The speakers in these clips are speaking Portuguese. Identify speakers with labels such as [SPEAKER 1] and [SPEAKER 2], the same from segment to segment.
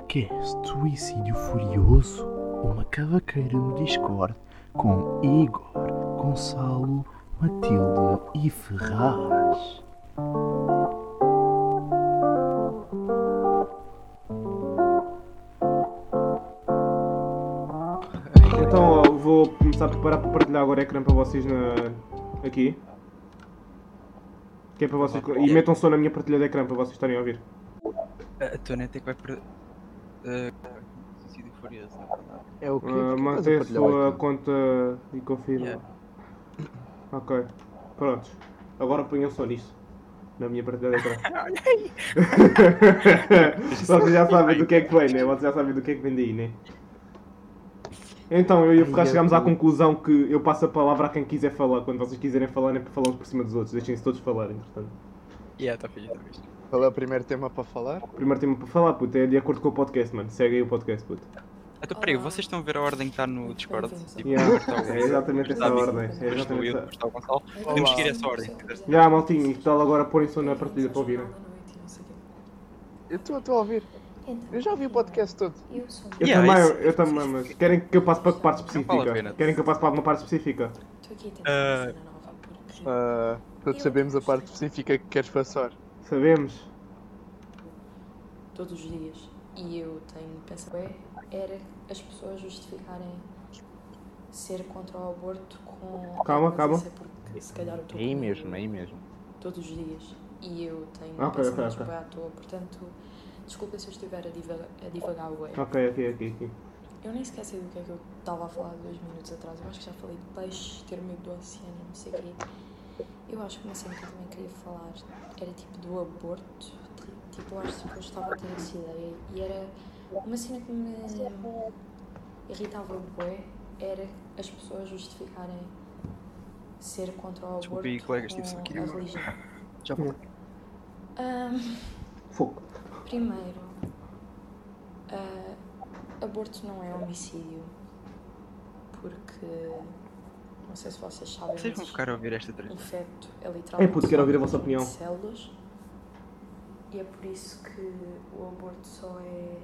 [SPEAKER 1] podcast Suicídio Furioso, uma cavaqueira no Discord com Igor, Gonçalo, Matilde e Ferraz.
[SPEAKER 2] Então ó, vou começar a preparar para partilhar agora o ecrã para vocês na... aqui. Que é para vocês. E metam só na minha partilha de ecrã para vocês estarem a ouvir.
[SPEAKER 3] A tua net é que vai per... Uh, suicídio furioso, verdade.
[SPEAKER 4] É o que?
[SPEAKER 2] Uh, mantém a sua conta e confirma.
[SPEAKER 3] Yeah.
[SPEAKER 2] Ok. Prontos. Agora ponham só nisso. Na minha partilha de ecrã. Vocês já sabem do que é que vem, né? Vocês já sabem do que é que vem daí, né? Então, eu e o Ferraz chegámos à conclusão que eu passo a palavra a quem quiser falar. Quando vocês quiserem falar, nem falamos por cima dos outros. Deixem-se todos falar, entretanto.
[SPEAKER 3] Yeah, tá fixe, tá fixe.
[SPEAKER 4] Qual é o primeiro tema para falar?
[SPEAKER 2] Primeiro tema para falar, puto, é de acordo com o podcast, mano. Segue aí o podcast, puto.
[SPEAKER 3] Então, peraí, vocês estão a ver a ordem que está no Discord? Tipo,
[SPEAKER 2] Yeah,
[SPEAKER 3] o-
[SPEAKER 2] é exatamente essa ordem. É exatamente essa.
[SPEAKER 3] o. Podemos seguir essa ordem.
[SPEAKER 2] Já, maltinho, e que tal agora porem só na partilha para ouvirem?
[SPEAKER 4] Eu estou a ouvir. Eu já ouvi o podcast todo.
[SPEAKER 5] Eu sou
[SPEAKER 2] Eu
[SPEAKER 3] Yeah,
[SPEAKER 2] também,
[SPEAKER 3] isso-
[SPEAKER 2] eu também, mas querem que eu passe para que parte específica? Querem que eu passe para alguma parte específica?
[SPEAKER 5] Estou aqui a tentar uma cena nova porque
[SPEAKER 4] Ah, todos sabemos a parte específica que queres passar.
[SPEAKER 2] Sabemos.
[SPEAKER 5] todos os dias e eu tenho pensado é, era as pessoas justificarem ser contra o aborto com
[SPEAKER 2] Calma, calma.
[SPEAKER 5] é porque se calhar eu estou
[SPEAKER 4] Aí mesmo, aí mesmo.
[SPEAKER 5] todos os dias e eu tenho
[SPEAKER 2] Ok,
[SPEAKER 5] pensamentos
[SPEAKER 2] ok, ok.
[SPEAKER 5] bem à toa, portanto desculpa se eu estiver a divagar, a divagar bué.
[SPEAKER 2] Ok, ok, ok, ok.
[SPEAKER 5] Eu nem sei do que é que eu estava a falar dois minutos atrás. Eu acho que já falei de peixes, ter medo do oceano, não sei o quê. Eu acho que uma cena que eu também queria falar era tipo do aborto. Ti- Tipo, eu acho que eu estava a ter essa ideia. E era uma cena que me irritava bué. Era as pessoas justificarem ser contra o aborto
[SPEAKER 3] Desculpa aí, colegas, tive só ir
[SPEAKER 5] a religião.
[SPEAKER 3] Já vou.
[SPEAKER 5] Ahm,
[SPEAKER 2] Fogo.
[SPEAKER 5] Primeiro, ah, aborto não é homicídio. Porque. Não sei se vocês sabem.
[SPEAKER 3] Vocês vão ficar a ouvir esta
[SPEAKER 5] Um
[SPEAKER 3] treta.
[SPEAKER 5] feto é
[SPEAKER 2] É
[SPEAKER 5] literalmente.
[SPEAKER 2] puto, quero ouvir a vossa
[SPEAKER 5] um
[SPEAKER 2] opinião.
[SPEAKER 5] Células. E é por isso que o aborto só é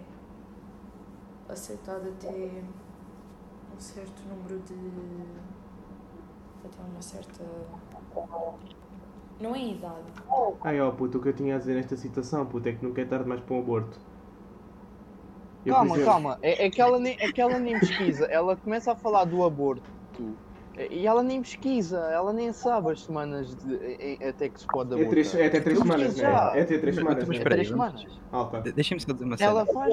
[SPEAKER 5] aceitado até um certo número de. até uma certa. Não é idade.
[SPEAKER 2] Ai ó, puto, o que eu tinha a dizer nesta situação, puto, é que nunca é tarde mais para um aborto. Eu,
[SPEAKER 4] Calma, calma. É, é, que ela nem, é que ela nem pesquisa. Ela começa a falar do aborto. E ela nem pesquisa. Ela nem sabe as semanas de- até que se pode
[SPEAKER 2] É,
[SPEAKER 4] abortar.
[SPEAKER 2] três, é até três semanas, né? É até três semanas,
[SPEAKER 3] mas?
[SPEAKER 4] É
[SPEAKER 3] espera aí,
[SPEAKER 4] três semanas.
[SPEAKER 2] Ah, ok.
[SPEAKER 3] De- Deixem-me só dizer uma cena.
[SPEAKER 4] Ela faz,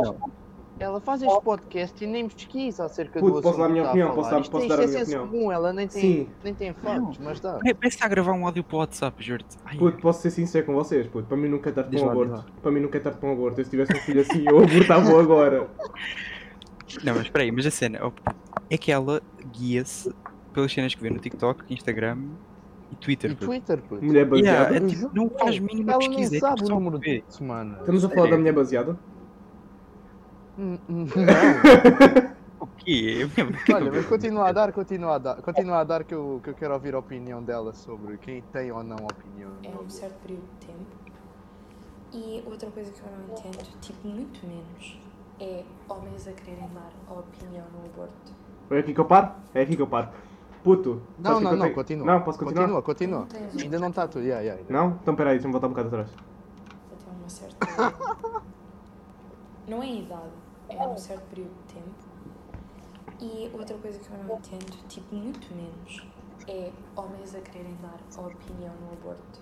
[SPEAKER 4] ela faz este podcast e nem pesquisa acerca
[SPEAKER 2] Puto,
[SPEAKER 4] do
[SPEAKER 2] posso dar a
[SPEAKER 4] assunto
[SPEAKER 2] minha
[SPEAKER 4] que
[SPEAKER 2] opinião? Posso dar-
[SPEAKER 4] Isto,
[SPEAKER 2] posso dar a
[SPEAKER 4] é
[SPEAKER 2] minha opinião?
[SPEAKER 4] comum, ela nem
[SPEAKER 2] Sim.
[SPEAKER 4] tem, nem tem factos, mas dá.
[SPEAKER 3] Parece que está a gravar um áudio para o WhatsApp, juro-te.
[SPEAKER 2] Puto, posso ser sincero com vocês, puto. Para mim nunca é tarde para um aborto. Para mim nunca é tarde para um aborto. Eu se tivesse um filho assim, eu abortava agora.
[SPEAKER 3] Não, mas espera aí, mas a cena é que ela guia-se pelas cenas que vê no TikTok, Instagram e Twitter.
[SPEAKER 4] E. Twitter, puto.
[SPEAKER 2] Mulher baseada.
[SPEAKER 3] Yeah, é tipo, não faz mínima
[SPEAKER 4] Ela
[SPEAKER 3] pesquisa.
[SPEAKER 4] nem
[SPEAKER 3] é
[SPEAKER 4] sabe
[SPEAKER 3] tipo
[SPEAKER 4] o número
[SPEAKER 3] ver.
[SPEAKER 4] de semanas.
[SPEAKER 2] Estamos a falar da mulher baseada?
[SPEAKER 4] Hum, hum, Não.
[SPEAKER 3] O quê?
[SPEAKER 4] Olha, mas continua a dar, continua a dar, continua a dar que eu, que eu quero ouvir a opinião dela sobre quem tem ou não opinião.
[SPEAKER 5] é um certo período de tempo. E outra coisa que eu não entendo, tipo, muito menos, é homens a quererem dar a opinião no aborto.
[SPEAKER 2] É aqui que eu paro? É aqui que eu paro. Puto.
[SPEAKER 4] Não, não, não,
[SPEAKER 2] tenho-
[SPEAKER 4] continua.
[SPEAKER 2] Não, posso continuar?
[SPEAKER 4] Continua, continua.
[SPEAKER 5] Não
[SPEAKER 4] Ainda não está tudo, yeah, yeah.
[SPEAKER 2] Não? Então peraí, deixa-me voltar um bocado atrás.
[SPEAKER 5] até uma certa. não é idade, é um certo período de tempo. E outra coisa que eu não entendo, tipo, muito menos, é homens a quererem dar a opinião no aborto.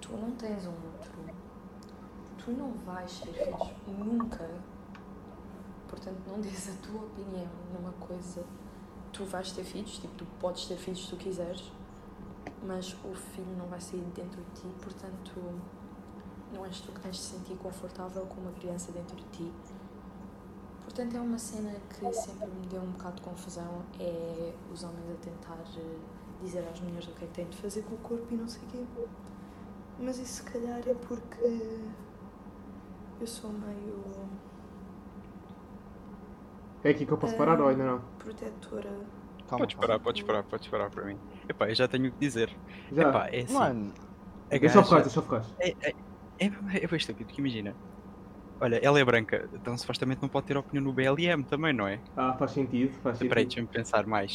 [SPEAKER 5] Tu não tens um útero. Tu não vais ter filhos nunca. Portanto, não dês a tua opinião numa coisa. Tu vais ter filhos, tipo, tu podes ter filhos se tu quiseres, mas o filho não vai sair de dentro de ti, portanto, não és tu que tens de se sentir confortável com uma criança dentro de ti. Portanto, é uma cena que sempre me deu um bocado de confusão, é os homens a tentar eh, dizer às mulheres o que é que têm de fazer com o corpo e não sei o quê. Mas isso se calhar é porque eu sou meio
[SPEAKER 2] É aqui que eu posso parar ou ainda não?
[SPEAKER 5] protetora.
[SPEAKER 4] Calma,
[SPEAKER 3] Podes parar, podes parar, podes parar para mim. Epá, eu já tenho o que dizer.
[SPEAKER 2] Já.
[SPEAKER 3] Epá, é assim.
[SPEAKER 4] Mano,
[SPEAKER 3] a
[SPEAKER 2] Deixa eu
[SPEAKER 3] gaja-
[SPEAKER 2] Ferraz, deixa eu Ferraz.
[SPEAKER 3] É, é, é, é bem estúpido, que imagina. Olha, ela é branca, então supostamente não pode ter opinião no BLM também, não é?
[SPEAKER 2] Ah, faz sentido, faz sentido.
[SPEAKER 3] Peraí, deixa-me pensar mais.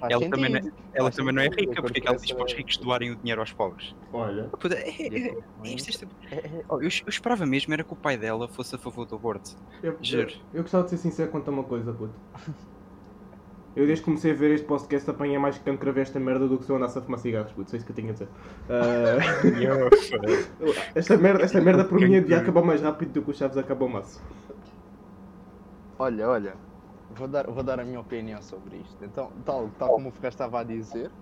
[SPEAKER 4] Faz
[SPEAKER 3] Ela também, não é, ela
[SPEAKER 4] Faz
[SPEAKER 3] também não é rica, porque é que ela diz para os
[SPEAKER 4] essa-
[SPEAKER 3] ricos doarem o dinheiro aos pobres?
[SPEAKER 2] Olha,
[SPEAKER 3] Puta, é- é- é- isto- isto-
[SPEAKER 4] É- é-
[SPEAKER 3] eu, eu esperava mesmo era que o pai dela fosse a favor do aborto.
[SPEAKER 2] eu,
[SPEAKER 3] Juro.
[SPEAKER 2] eu gostava de ser sincero quanto a uma coisa, puto. Eu desde que comecei a ver este podcast apanhei mais cancro a ver esta merda do que se eu andasse a fumar cigarros, puto. Só isso que eu tinha a dizer. Ah, esta merda, esta merda por mim devia acabar mais rápido do que o Chaves acaba o maço.
[SPEAKER 4] Olha, olha, vou dar, vou dar a minha opinião sobre isto. Então, tal, tal como o Ferraz estava a dizer,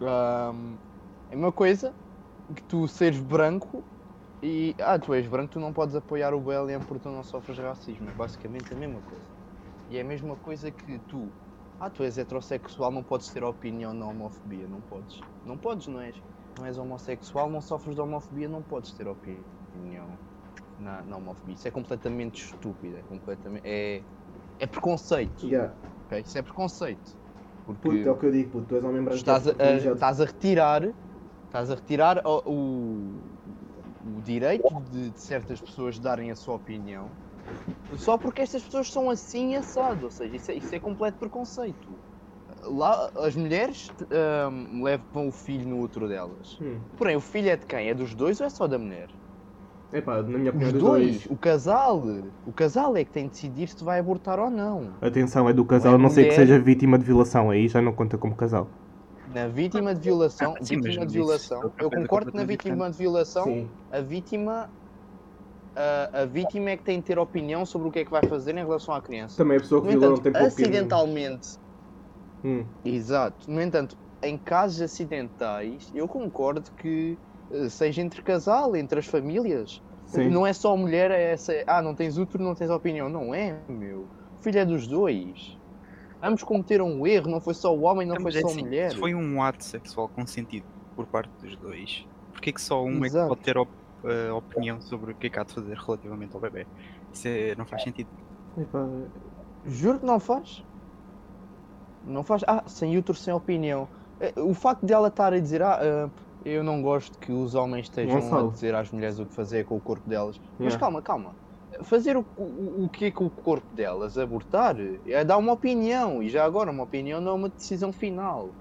[SPEAKER 4] ahm, é uma coisa que tu seres branco e. Ah, tu és branco, tu não podes apoiar o BLM porque tu não sofres racismo. É basicamente a mesma coisa. E é a mesma coisa que tu. Ah, tu és heterossexual, não podes ter opinião na homofobia. Não podes. Não podes, não és? Não és homossexual, não sofres de homofobia, não podes ter opinião na, na homofobia. Isso é completamente estúpido. É, completamente, é, é preconceito.
[SPEAKER 2] Yeah.
[SPEAKER 4] ok? Isso é preconceito. Porque
[SPEAKER 2] Puto, é o que eu digo, puto. Tu és homem branco.
[SPEAKER 4] estás a, a- estás a retirar, estás a retirar o, o, o direito de, de certas pessoas darem a sua opinião só porque estas pessoas são assim assado. Ou seja, isso é, isso é completo preconceito. Lá as mulheres ahm, levam o filho no útero delas.
[SPEAKER 2] Hum.
[SPEAKER 4] Porém, o filho é de quem? É dos dois ou é só da mulher?
[SPEAKER 2] Epá, na minha opinião,
[SPEAKER 4] Os
[SPEAKER 2] dos
[SPEAKER 4] dois,
[SPEAKER 2] dois.
[SPEAKER 4] o casal. O casal é que tem de decidir se vai abortar ou não.
[SPEAKER 2] Atenção, é do casal,
[SPEAKER 4] Não
[SPEAKER 2] a
[SPEAKER 4] é
[SPEAKER 2] não ser que seja vítima de violação. Aí já não conta como casal.
[SPEAKER 4] Na vítima de violação,
[SPEAKER 3] Ah, sim,
[SPEAKER 4] vítima de violação,
[SPEAKER 3] é
[SPEAKER 4] eu concordo que na vítima de violação,
[SPEAKER 2] Sim.
[SPEAKER 4] a vítima a, a vítima é que tem de ter opinião sobre o que é que vai fazer em relação à criança.
[SPEAKER 2] Também a pessoa que
[SPEAKER 4] No
[SPEAKER 2] violou não tem pouco
[SPEAKER 4] acidentalmente,
[SPEAKER 2] Hum.
[SPEAKER 4] exato. No entanto, em casos acidentais, eu concordo que seja entre casal, entre as famílias.
[SPEAKER 2] Sim.
[SPEAKER 4] Não é só a mulher, é essa. Ah, não tens útero, não tens opinião. Não é, meu. O filho é dos dois. Ambos cometeram um erro, não foi só o homem, não foi
[SPEAKER 3] mas é
[SPEAKER 4] só a
[SPEAKER 3] assim,
[SPEAKER 4] mulher.
[SPEAKER 3] Se foi um ato sexual consentido por parte dos dois, porquê que só um é que
[SPEAKER 4] Exato.
[SPEAKER 3] pode ter op- eh, opinião sobre o que é que há de fazer relativamente ao bebê? Isso é- não faz sentido.
[SPEAKER 2] Epá,
[SPEAKER 4] Juro que não faz. Não faz. Ah, sem útero, sem opinião. Eh, O facto de ela estar a dizer, ah, ah, eu não gosto que os homens estejam a dizer às mulheres o que fazer com o corpo delas. Mas
[SPEAKER 2] Yeah.
[SPEAKER 4] calma, calma. Fazer o, o, o que é com o corpo delas? Abortar? É dar uma opinião. E já agora, uma opinião não é uma decisão final.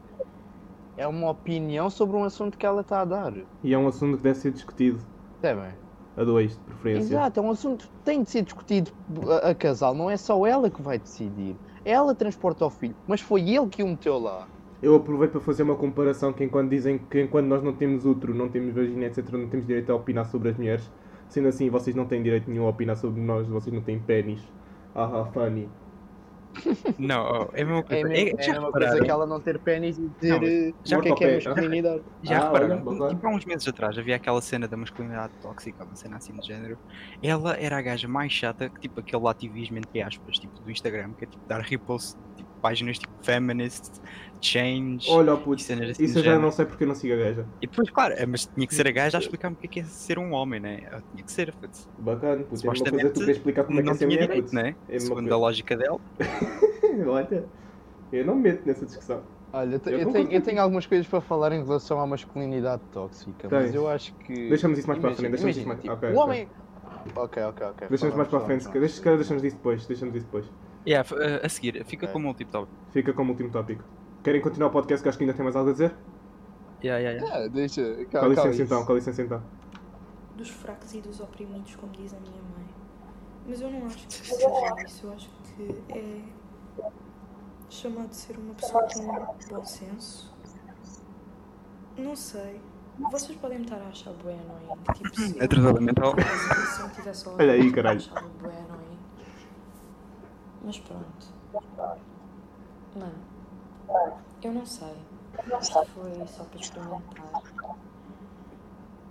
[SPEAKER 4] É uma opinião sobre um assunto que ela está a dar.
[SPEAKER 2] E é um assunto que deve ser discutido
[SPEAKER 4] Percebem?
[SPEAKER 2] a dois, de preferência.
[SPEAKER 4] Exato, é um assunto que tem de ser discutido a, a casal, não é só ela que vai decidir. Ela transporta o filho, mas foi ele que o meteu lá.
[SPEAKER 2] Eu aproveito para fazer uma comparação que enquanto dizem que enquanto nós não temos útero, não temos vagina, etc, não temos direito a opinar sobre as mulheres, sendo assim, vocês não têm direito nenhum a opinar sobre nós, vocês não têm pênis. Ah, ah, funny.
[SPEAKER 3] Não, é a mesma
[SPEAKER 4] É,
[SPEAKER 3] coisa. É-
[SPEAKER 4] é
[SPEAKER 3] já
[SPEAKER 4] a mesma
[SPEAKER 3] repararam?
[SPEAKER 4] coisa que ela não ter pênis e eh,
[SPEAKER 3] já
[SPEAKER 4] o que é que é masculinidade.
[SPEAKER 3] Já
[SPEAKER 2] Ah,
[SPEAKER 3] repararam,
[SPEAKER 2] olha,
[SPEAKER 3] tipo há uns meses atrás havia aquela cena da masculinidade tóxica, uma cena assim de género. Ela era a gaja mais chata que tipo aquele ativismo entre aspas, tipo do Instagram, que é tipo dar repost, páginas tipo feminist, change
[SPEAKER 2] Olha, puto,
[SPEAKER 3] cenas assim
[SPEAKER 2] isso eu já não sei porque eu não sigo a gaja.
[SPEAKER 3] E depois, claro, é, mas tinha que ser a gaja a explicar-me o que é, que é ser um homem, né? Eu tinha que ser, putz.
[SPEAKER 2] Bacana, puto. É uma coisa que tu queres explicar como é que
[SPEAKER 3] não
[SPEAKER 2] é ser mulher,
[SPEAKER 3] direito,
[SPEAKER 2] puto.
[SPEAKER 3] né?
[SPEAKER 2] É
[SPEAKER 3] Segundo
[SPEAKER 2] coisa.
[SPEAKER 3] a lógica dela.
[SPEAKER 2] Olha, eu não me meto nessa discussão.
[SPEAKER 4] Olha, eu,
[SPEAKER 2] Eu
[SPEAKER 4] tenho, eu tenho algumas coisas para falar em relação à masculinidade tóxica, mas eu acho que.
[SPEAKER 2] Deixamos isso mais para a frente, deixamos isso
[SPEAKER 4] imagina,
[SPEAKER 2] mais-
[SPEAKER 4] tipo,
[SPEAKER 2] ok,
[SPEAKER 4] O
[SPEAKER 2] ok.
[SPEAKER 4] homem. Ok, ok, ok.
[SPEAKER 2] Deixamos mais para a frente, calhar deixamos isso depois, deixamos isso depois.
[SPEAKER 3] Yeah, uh, a seguir, fica
[SPEAKER 4] Ok.
[SPEAKER 3] como último tópico.
[SPEAKER 2] Fica como último tópico. Querem continuar o podcast que acho que ainda tem mais algo a dizer?
[SPEAKER 3] Yeah, yeah, yeah.
[SPEAKER 4] Ah, deixa.
[SPEAKER 2] Com
[SPEAKER 4] Calma, calma,
[SPEAKER 2] licença então, com licença então.
[SPEAKER 5] dos fracos e dos oprimidos, como diz a minha mãe. Mas eu não acho que seja isso. Eu acho que é chamado de ser uma pessoa com bom senso. Não sei. Vocês podem estar a achar bué annoying. Tipo, se eu-
[SPEAKER 3] Atrasada mental.
[SPEAKER 5] se eu não tivesse a
[SPEAKER 2] Olha aí, caralho.
[SPEAKER 5] achava bué annoying. Mas pronto. Mano, eu não sei. Isto foi só para experimentar.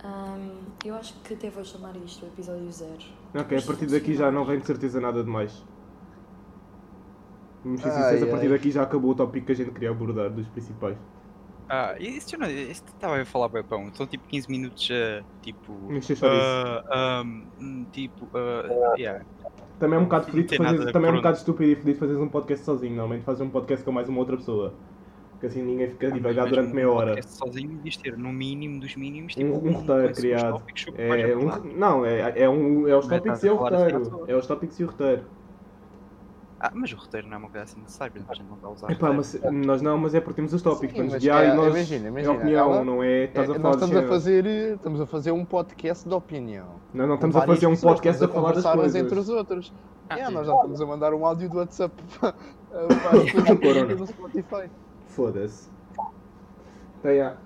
[SPEAKER 5] Ahm, eu acho que até vou chamar isto o episódio zero.
[SPEAKER 2] Ok, a partir daqui já não vem de certeza nada de mais. Vamos ser
[SPEAKER 4] Ai,
[SPEAKER 2] sinceros, a partir
[SPEAKER 4] ai.
[SPEAKER 2] daqui já acabou o tópico que a gente queria abordar, dos principais.
[SPEAKER 3] Ah, isso eu não. Isso estava a falar bem pão. São tipo 15 minutos a tipo.
[SPEAKER 2] Encher chouriço.
[SPEAKER 3] ah, um, hum, tipo. ah, yeah.
[SPEAKER 2] Também é um bocado
[SPEAKER 3] tem
[SPEAKER 2] fazer, também é um bocado estúpido e fedido fazer um podcast sozinho. Normalmente fazer um podcast com mais uma outra pessoa. Que assim ninguém fica a divagar
[SPEAKER 3] Ah, Mas
[SPEAKER 2] durante
[SPEAKER 3] um
[SPEAKER 2] meia hora.
[SPEAKER 3] podcast Sozinho devias ter, no mínimo dos mínimos,
[SPEAKER 2] Um,
[SPEAKER 3] tipo,
[SPEAKER 2] um roteiro
[SPEAKER 3] com os
[SPEAKER 2] criado. É um, não, é, é, um, é os
[SPEAKER 3] é
[SPEAKER 2] tópicos e o roteiro. É os tópicos e o roteiro.
[SPEAKER 3] Ah, mas o roteiro não é uma coisa assim necessária, a gente não está a usar
[SPEAKER 2] Epá, mas nós não, mas é porque temos os tópicos
[SPEAKER 4] Sim, mas
[SPEAKER 2] guiar
[SPEAKER 4] é-
[SPEAKER 2] e nós.
[SPEAKER 4] imagina,
[SPEAKER 2] é
[SPEAKER 4] imagina,
[SPEAKER 2] opinião,
[SPEAKER 4] ela-
[SPEAKER 2] não é. Estás
[SPEAKER 4] É,
[SPEAKER 2] a falar
[SPEAKER 4] nós
[SPEAKER 2] de
[SPEAKER 4] estamos a fazer, estamos a fazer um podcast de opinião.
[SPEAKER 2] Não, não estamos a fazer um podcast a
[SPEAKER 4] estamos
[SPEAKER 2] falar das
[SPEAKER 4] conversar uns
[SPEAKER 2] coisas.
[SPEAKER 4] entre os outros.
[SPEAKER 3] Ah,
[SPEAKER 4] Yeah,
[SPEAKER 3] sim.
[SPEAKER 4] nós já estamos a mandar um áudio do WhatsApp para, para as no Spotify.
[SPEAKER 2] Foda-se. Tá, já.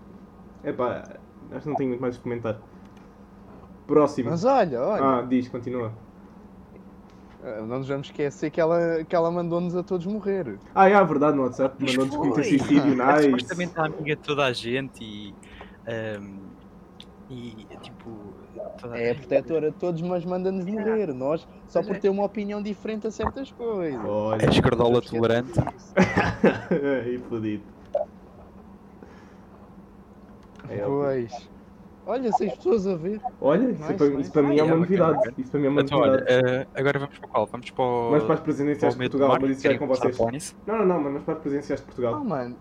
[SPEAKER 2] Epá, acho que não tenho muito mais a comentar. Próximo.
[SPEAKER 4] Mas olha, olha,
[SPEAKER 2] Ah, diz, continua.
[SPEAKER 4] Eh, não nos vamos esquecer que ela, que ela mandou-nos a todos morrer.
[SPEAKER 2] Ah, é, a verdade, no WhatsApp. Mandou-nos cometer suicídio,
[SPEAKER 3] É
[SPEAKER 2] nice.
[SPEAKER 3] supostamente a amiga de toda a gente e. ahm, e tipo. Toda
[SPEAKER 4] É a protetora de todos, mas manda-nos morrer. Nós, só por
[SPEAKER 3] é.
[SPEAKER 4] ter uma opinião diferente a certas coisas.
[SPEAKER 2] Olha.
[SPEAKER 3] A escardola tolerante.
[SPEAKER 2] e fodido. É,
[SPEAKER 4] Pois. Olha, seis pessoas a ver.
[SPEAKER 2] Olha, isso,
[SPEAKER 4] Nice,
[SPEAKER 2] para,
[SPEAKER 4] nice.
[SPEAKER 2] isso para mim é uma novidade. Isso para mim é uma
[SPEAKER 3] Então, olha,
[SPEAKER 2] novidade.
[SPEAKER 3] eh, agora vamos para qual? Vamos para o.
[SPEAKER 2] Mas para as presidenciais de Portugal, mas isso é com vocês. Não, não, não, mas para as presidenciais de
[SPEAKER 4] Oh,
[SPEAKER 2] Portugal.
[SPEAKER 4] mano.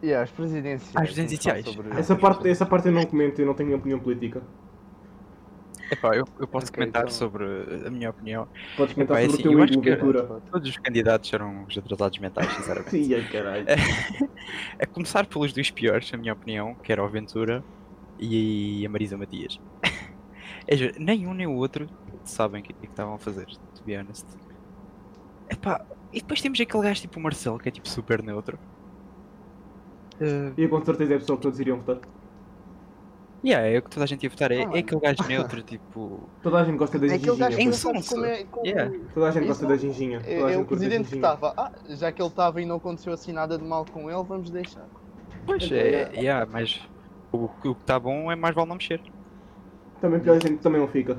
[SPEAKER 4] Yeah, as presidenciais.
[SPEAKER 3] As presidenciais.
[SPEAKER 2] Essa parte, essa parte eu não comento, eu não tenho opinião política.
[SPEAKER 3] Epá, eu, eu posso
[SPEAKER 4] Ok,
[SPEAKER 3] comentar
[SPEAKER 4] então.
[SPEAKER 3] sobre a minha opinião.
[SPEAKER 2] Podes comentar
[SPEAKER 3] Epá, é
[SPEAKER 2] sobre
[SPEAKER 3] assim,
[SPEAKER 2] o
[SPEAKER 3] eu
[SPEAKER 2] teu
[SPEAKER 3] acho
[SPEAKER 2] Igor
[SPEAKER 3] que-
[SPEAKER 2] Ventura.
[SPEAKER 3] Todos os candidatos eram os atrasados mentais, sinceramente.
[SPEAKER 2] Ih, caralho.
[SPEAKER 3] A começar pelos dois piores, a minha opinião, que era o Ventura e a Marisa Matias. É, juro, nem um nem o outro sabem o que é que estavam a fazer, to be honest. Epá, e depois temos aquele gajo tipo o Marcelo, que é tipo super neutro. Eh,
[SPEAKER 2] E eu com certeza é a pessoa que todos iriam votar.
[SPEAKER 3] yeah, é o que toda a gente ia votar. É,
[SPEAKER 4] Ah,
[SPEAKER 3] é aquele gajo neutro, tipo.
[SPEAKER 2] Toda a gente gosta da
[SPEAKER 4] É aquele gajo sabes como é. Como...
[SPEAKER 3] Yeah.
[SPEAKER 2] Toda a gente gosta da ginginha. Toda a
[SPEAKER 4] É, é o presidente que estava. Ah, já que ele estava e não aconteceu assim nada de mal com ele, vamos deixar.
[SPEAKER 3] Pois,
[SPEAKER 2] Então,
[SPEAKER 3] é, yeah, mas o, o que está bom é mais vale não mexer.
[SPEAKER 2] Também pior a gente também não fica.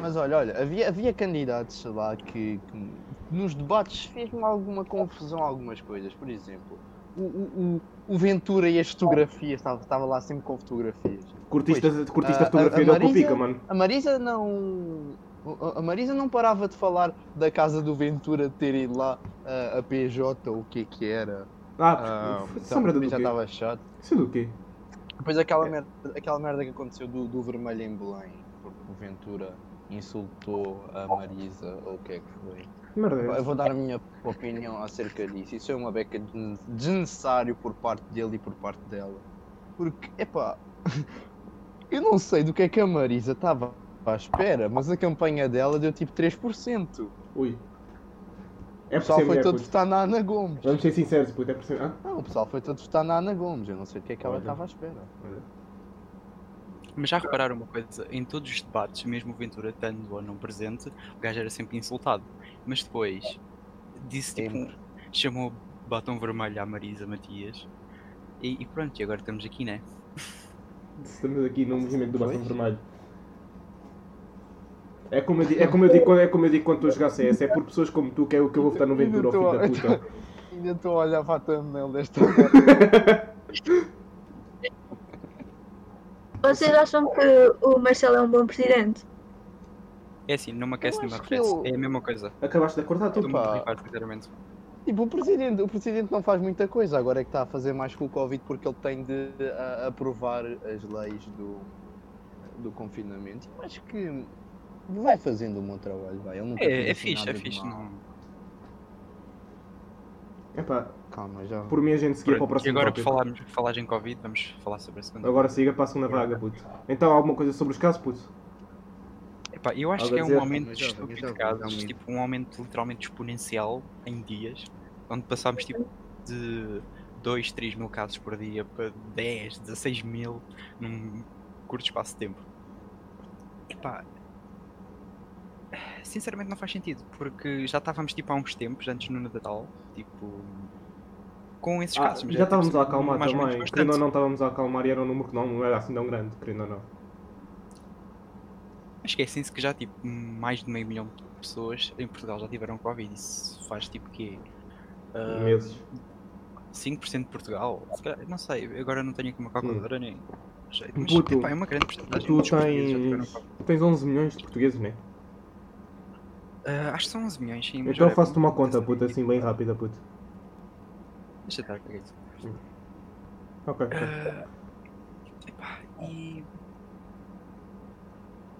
[SPEAKER 4] Mas olha, olha, havia, havia candidatos lá que, que nos debates fez-me alguma confusão algumas coisas. Por exemplo, o, o, o, Ventura e as fotografias, estava, estava lá sempre com fotografias.
[SPEAKER 2] Curtiste, curtiste a
[SPEAKER 4] a-
[SPEAKER 2] fotografia
[SPEAKER 4] a
[SPEAKER 2] dele com o
[SPEAKER 4] Marisa-
[SPEAKER 2] Pica, mano.
[SPEAKER 4] A Marisa não. a- Marisa não parava de falar da casa do Ventura de ter ido lá a, a PJ ou o que é que era.
[SPEAKER 2] Ah,
[SPEAKER 4] Ah,
[SPEAKER 2] essa merda do
[SPEAKER 4] já estava chato.
[SPEAKER 2] Isso é do quê?
[SPEAKER 4] Depois aquela merda, aquela merda que aconteceu do, do vermelho em Belém, porque o Ventura insultou a Marisa ou o que é que foi.
[SPEAKER 2] Merda é
[SPEAKER 4] Eu vou dar a minha opinião acerca disso. Isso é uma beca de- desnecessário por parte dele e por parte dela. Porque, epá, eu não sei do que é que a Marisa estava à espera, mas a campanha dela deu tipo 3%.
[SPEAKER 2] Ui. É
[SPEAKER 4] O pessoal
[SPEAKER 2] ser
[SPEAKER 4] foi
[SPEAKER 2] mulher,
[SPEAKER 4] todo
[SPEAKER 2] puto.
[SPEAKER 4] votar na Ana Gomes.
[SPEAKER 2] Vamos ser sinceros, puto. É por ser...
[SPEAKER 4] Não, o pessoal foi todo votar na Ana Gomes. Eu não sei do que é que ela estava à espera.
[SPEAKER 3] Mas já repararam uma coisa, em todos os debates, mesmo o Ventura estando ou não presente, o gajo era sempre insultado. Mas depois disse tipo,
[SPEAKER 4] Sempre.
[SPEAKER 3] chamou batom vermelho à Marisa Matias. E, e pronto, e agora estamos aqui, né?
[SPEAKER 2] Estamos aqui no movimento do bastão vermelho. É como, eu, di- é, como eu digo, quando- é como eu digo quando estou a jogar CS, é por pessoas como tu que é o que eu vou votar no Ventura, ao filho da puta.
[SPEAKER 4] Ainda estou a olhar para a thumbnail desta.
[SPEAKER 6] Vocês acham que o Marcelo é um bom presidente?
[SPEAKER 3] É assim, não me aquece
[SPEAKER 4] Eu
[SPEAKER 3] nem me arrefece.
[SPEAKER 4] ele-
[SPEAKER 3] É a mesma coisa.
[SPEAKER 2] Acabaste de acordar, tu.
[SPEAKER 3] Estou muito
[SPEAKER 4] Epá.
[SPEAKER 3] rifado, sinceramente.
[SPEAKER 4] Tipo, o presidente, o presidente não faz muita coisa, agora é que está a fazer mais com o Covid porque ele tem de a- aprovar as leis do, do confinamento. Eu acho que vai fazendo um bom trabalho, vai. Ele nunca
[SPEAKER 3] É, é
[SPEAKER 4] assim
[SPEAKER 3] fixe, é fixe. Não...
[SPEAKER 2] Epá,
[SPEAKER 4] Calma, já.
[SPEAKER 2] por mim a gente seguia para o
[SPEAKER 3] Pronto, e
[SPEAKER 2] próximo
[SPEAKER 3] agora, por falarmos, falar em Covid, vamos falar sobre a segunda.
[SPEAKER 2] Agora siga para a segunda vaga, puto. Então, alguma coisa sobre os casos, puto?
[SPEAKER 3] Epá, eu acho
[SPEAKER 2] Algo
[SPEAKER 3] que é
[SPEAKER 2] dizer?
[SPEAKER 3] um aumento
[SPEAKER 4] Mas já,
[SPEAKER 3] estúpido
[SPEAKER 4] mas
[SPEAKER 3] de casos, tipo um aumento literalmente exponencial em dias, onde passámos tipo de 2, 3 mil casos por dia para 10, 16 mil num curto espaço de tempo. Epá, sinceramente não faz sentido, porque já estávamos tipo há uns tempos, antes no Natal, tipo, com esses
[SPEAKER 2] Ah,
[SPEAKER 3] casos. mas
[SPEAKER 2] já
[SPEAKER 3] era, tipo,
[SPEAKER 2] estávamos a acalmar também. Querendo ou não, estávamos a acalmar e era um número que não, não era assim tão grande, querendo ou não.
[SPEAKER 3] Esquecem-se que já tipo mais de meio milhão de pessoas em Portugal já tiveram Covid. Isso faz tipo que
[SPEAKER 2] Meses.
[SPEAKER 3] 5% de Portugal? Não sei, agora não tenho aqui uma calculadora nem jeito. Mas
[SPEAKER 2] Puto,
[SPEAKER 3] epá, é uma grande porcentagem.
[SPEAKER 2] Tu
[SPEAKER 3] já
[SPEAKER 2] tens, tens 11 milhões de portugueses, né?
[SPEAKER 3] Ah, acho que são 11 milhões, sim.
[SPEAKER 2] Então
[SPEAKER 3] olha,
[SPEAKER 2] faço-te uma conta, puto, assim bem rápida, puto.
[SPEAKER 3] Deixa estar, caguei isso.
[SPEAKER 2] Ok.
[SPEAKER 3] Ah, epá, e.